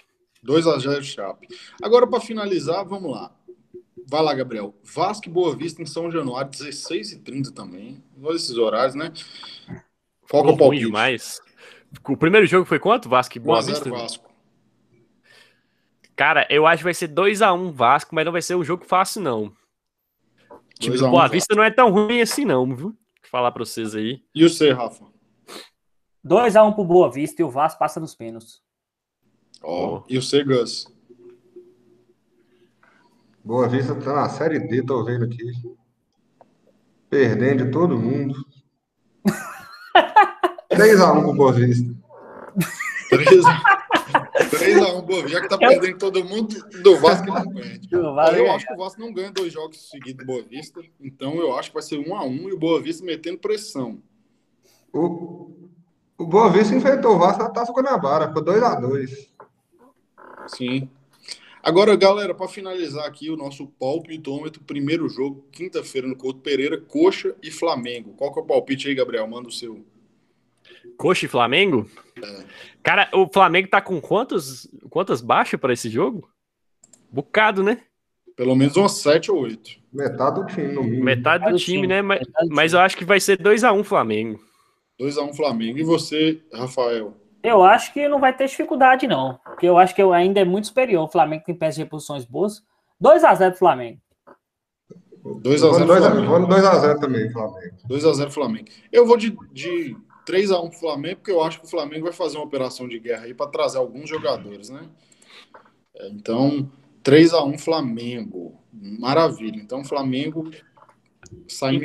Speaker 1: 2x0 Chape. Agora, para finalizar, vamos lá. Vai lá, Gabriel. Vasco e Boa Vista em São Januário, 16h30 também. Olha esses horários, né? É o palpite?
Speaker 2: demais. O primeiro jogo foi quanto? Vasco e Boa
Speaker 1: 1x0
Speaker 2: Vista?
Speaker 1: Vasco.
Speaker 2: Cara, eu acho que vai ser 2x1 Vasco, mas não vai ser um jogo fácil, não. O time
Speaker 1: 2
Speaker 2: do
Speaker 1: a 1
Speaker 2: Boa
Speaker 1: Vasco.
Speaker 2: Vista não é tão ruim assim, não, viu? falar para vocês aí.
Speaker 1: E o C, Rafa?
Speaker 3: 2x1 pro Boa Vista e o Vasco passa nos pênaltis.
Speaker 1: Ó, e o C, Gus?
Speaker 4: Boa Vista tá na Série D, tô vendo aqui. Perdendo de todo mundo. 3x1 pro Boa Vista.
Speaker 1: 3x1, Boa Vista, já que tá perdendo todo mundo, do Vasco não perde.
Speaker 3: O Vasco
Speaker 1: Eu
Speaker 3: ganha.
Speaker 1: acho que o Vasco não ganha dois jogos seguidos do Boa Vista, então eu acho que vai ser 1x1 e o Boa Vista metendo pressão.
Speaker 4: O, o Boa Vista enfrentou o Vasco na Taça Guanabara, ficou 2x2.
Speaker 1: Sim. Agora, galera, para finalizar aqui o nosso palpitômetro, primeiro jogo, quinta-feira no Couto Pereira, Coxa e Flamengo. Qual que é o palpite aí, Gabriel? Manda o seu.
Speaker 2: Coxa e Flamengo? Cara, o Flamengo tá com quantos, quantas baixas para esse jogo? Bocado, né?
Speaker 1: Pelo menos umas 7 ou 8.
Speaker 4: Metade do time, no mínimo.
Speaker 2: Metade do
Speaker 3: do
Speaker 2: time,
Speaker 3: time,
Speaker 2: né? Mas, mas eu acho que vai ser 2x1 Flamengo.
Speaker 1: 2x1 Flamengo. E você, Rafael?
Speaker 3: Eu acho que não vai ter dificuldade, não. Porque eu acho que ainda é muito superior. O Flamengo tem peças de reposições boas. 2x0 pro Flamengo.
Speaker 1: 2x0
Speaker 4: Vou
Speaker 1: Flamengo.
Speaker 4: no 2x0 também, Flamengo.
Speaker 1: 2x0 Flamengo. Eu vou de, de 3x1 pro Flamengo, porque eu acho que o Flamengo vai fazer uma operação de guerra aí para trazer alguns jogadores, né? É, Então, 3x1 Flamengo. Maravilha. Então, Flamengo sai em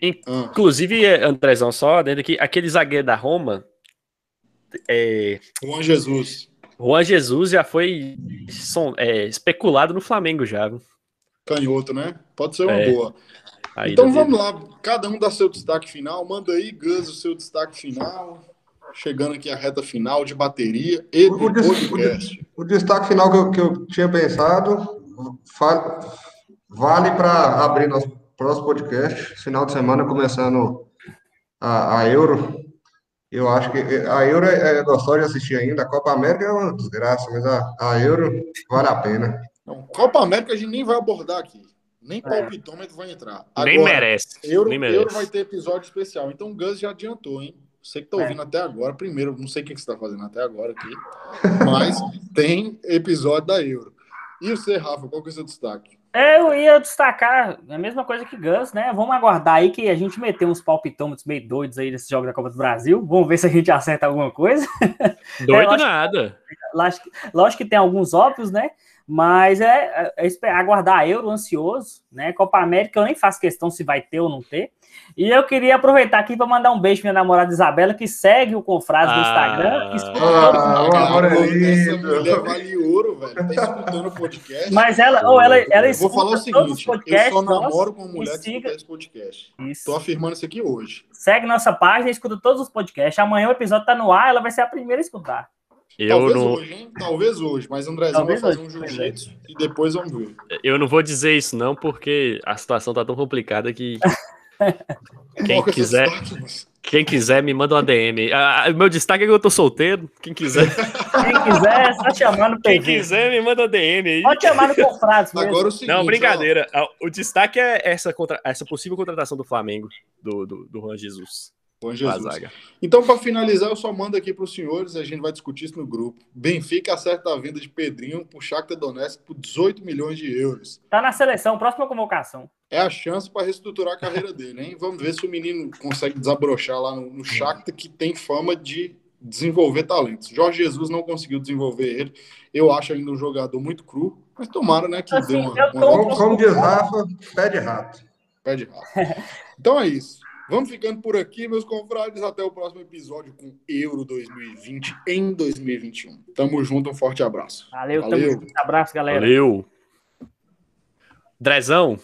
Speaker 2: Inclusive.
Speaker 1: Ah,
Speaker 2: inclusive, Andrezão, só dentro aqui, aquele zagueiro da Roma, é,
Speaker 1: Juan Jesus.
Speaker 2: Juan Jesus já foi som- é, especulado no Flamengo já.
Speaker 1: Canhoto, né? Pode ser uma
Speaker 2: É.
Speaker 1: boa.
Speaker 2: A
Speaker 1: Então
Speaker 2: dele.
Speaker 1: vamos lá, cada um dá seu destaque final. Manda aí, Gus, o seu destaque final. Chegando aqui a reta final de bateria e
Speaker 4: O- des- o
Speaker 1: podcast.
Speaker 4: O destaque final que eu, que eu tinha pensado fa- vale para abrir nosso próximo podcast, final de semana, começando a, a Euro. Eu acho que a Euro é, é gostosa de assistir ainda. A Copa América é uma desgraça, mas a, a Euro vale a pena.
Speaker 1: Então, Copa América a gente nem vai abordar aqui. Nem palpitômetro vai entrar.
Speaker 2: Nem
Speaker 1: Agora,
Speaker 2: merece.
Speaker 1: Euro,
Speaker 2: nem merece.
Speaker 1: Euro vai ter episódio especial. Então o Gus já adiantou, hein? Você que tá ouvindo até agora, primeiro, não sei o que que você tá fazendo até agora aqui, mas tem episódio da Euro. E você, Rafa, qual que é o seu destaque?
Speaker 3: Eu ia destacar a mesma coisa que Gus, né? Vamos aguardar aí que a gente meteu uns palpitômetros meio doidos aí nesse jogo da Copa do Brasil. Vamos ver se a gente acerta alguma coisa.
Speaker 2: Doido
Speaker 3: eu acho-
Speaker 2: nada.
Speaker 3: Lógico, lógico que tem alguns óbvios, né? Mas é, é esper- aguardar a Euro ansioso, né? Copa América eu nem faço questão se vai ter ou não ter. E eu queria aproveitar aqui para mandar um beijo pra minha namorada Isabela, que segue o Confrades no
Speaker 2: Ah.
Speaker 3: Instagram. escuta
Speaker 4: Ah, o amor é
Speaker 1: mulher vale ouro, velho. Tá escutando o podcast.
Speaker 3: Mas ela, ou ela, ela
Speaker 1: Eu vou
Speaker 3: escuta
Speaker 1: falar o
Speaker 3: todos os
Speaker 1: seguinte: eu
Speaker 3: podcasts
Speaker 1: só
Speaker 3: nossos
Speaker 1: namoro com uma mulher que
Speaker 3: siga-
Speaker 1: escuta esse podcast.
Speaker 3: Isso.
Speaker 1: Tô afirmando isso aqui hoje.
Speaker 3: Segue nossa página, escuta todos os podcasts. Amanhã o episódio tá no ar, ela vai ser a primeira a escutar.
Speaker 2: Eu
Speaker 1: Talvez
Speaker 2: não,
Speaker 1: hoje, hein? Talvez hoje. Mas Andrezão
Speaker 3: Talvez
Speaker 1: vai fazer
Speaker 3: hoje,
Speaker 1: um
Speaker 3: pois é.
Speaker 1: jiu-jitsu e depois vamos ver.
Speaker 2: eu não vou dizer isso, não, porque a situação tá tão complicada que. Quem
Speaker 1: é
Speaker 2: quiser, quem quiser me manda uma DM. Ah, ah, meu destaque é que eu tô solteiro. Quem quiser,
Speaker 3: Quem quiser, é só chamar no
Speaker 2: quem quiser me manda uma DM aí.
Speaker 3: Pode chamar no Confrades mesmo.
Speaker 1: Agora o seguinte.
Speaker 2: Não,
Speaker 1: ó,
Speaker 2: brincadeira. Ah, O destaque é essa, contra... essa possível contratação do Flamengo, do, do, do Juan Jesus.
Speaker 1: Bom Jesus. Então, para finalizar, eu só mando aqui para os senhores, a gente vai discutir isso no grupo. Benfica acerta a venda de Pedrinho para o Shakhtar Donetsk por 18 milhões de euros.
Speaker 3: Tá na seleção, próxima convocação.
Speaker 1: É a chance para reestruturar a carreira dele, hein? Vamos ver se o menino consegue desabrochar lá no, no Shakhtar, que tem fama de desenvolver talentos. Jorge Jesus não conseguiu desenvolver ele. Eu acho ainda um jogador muito cru, mas tomara, né, que
Speaker 3: Assim,
Speaker 1: dê uma, uma
Speaker 4: como diz Rafa, pé de rato.
Speaker 1: pé de rato. Então é isso. Vamos ficando por aqui, meus confrades. Até o próximo episódio com Euro 2020 em 2021. Tamo junto, um forte abraço.
Speaker 3: Valeu,
Speaker 1: Valeu.
Speaker 3: tamo junto. Abraço, galera.
Speaker 2: Valeu. Drezão,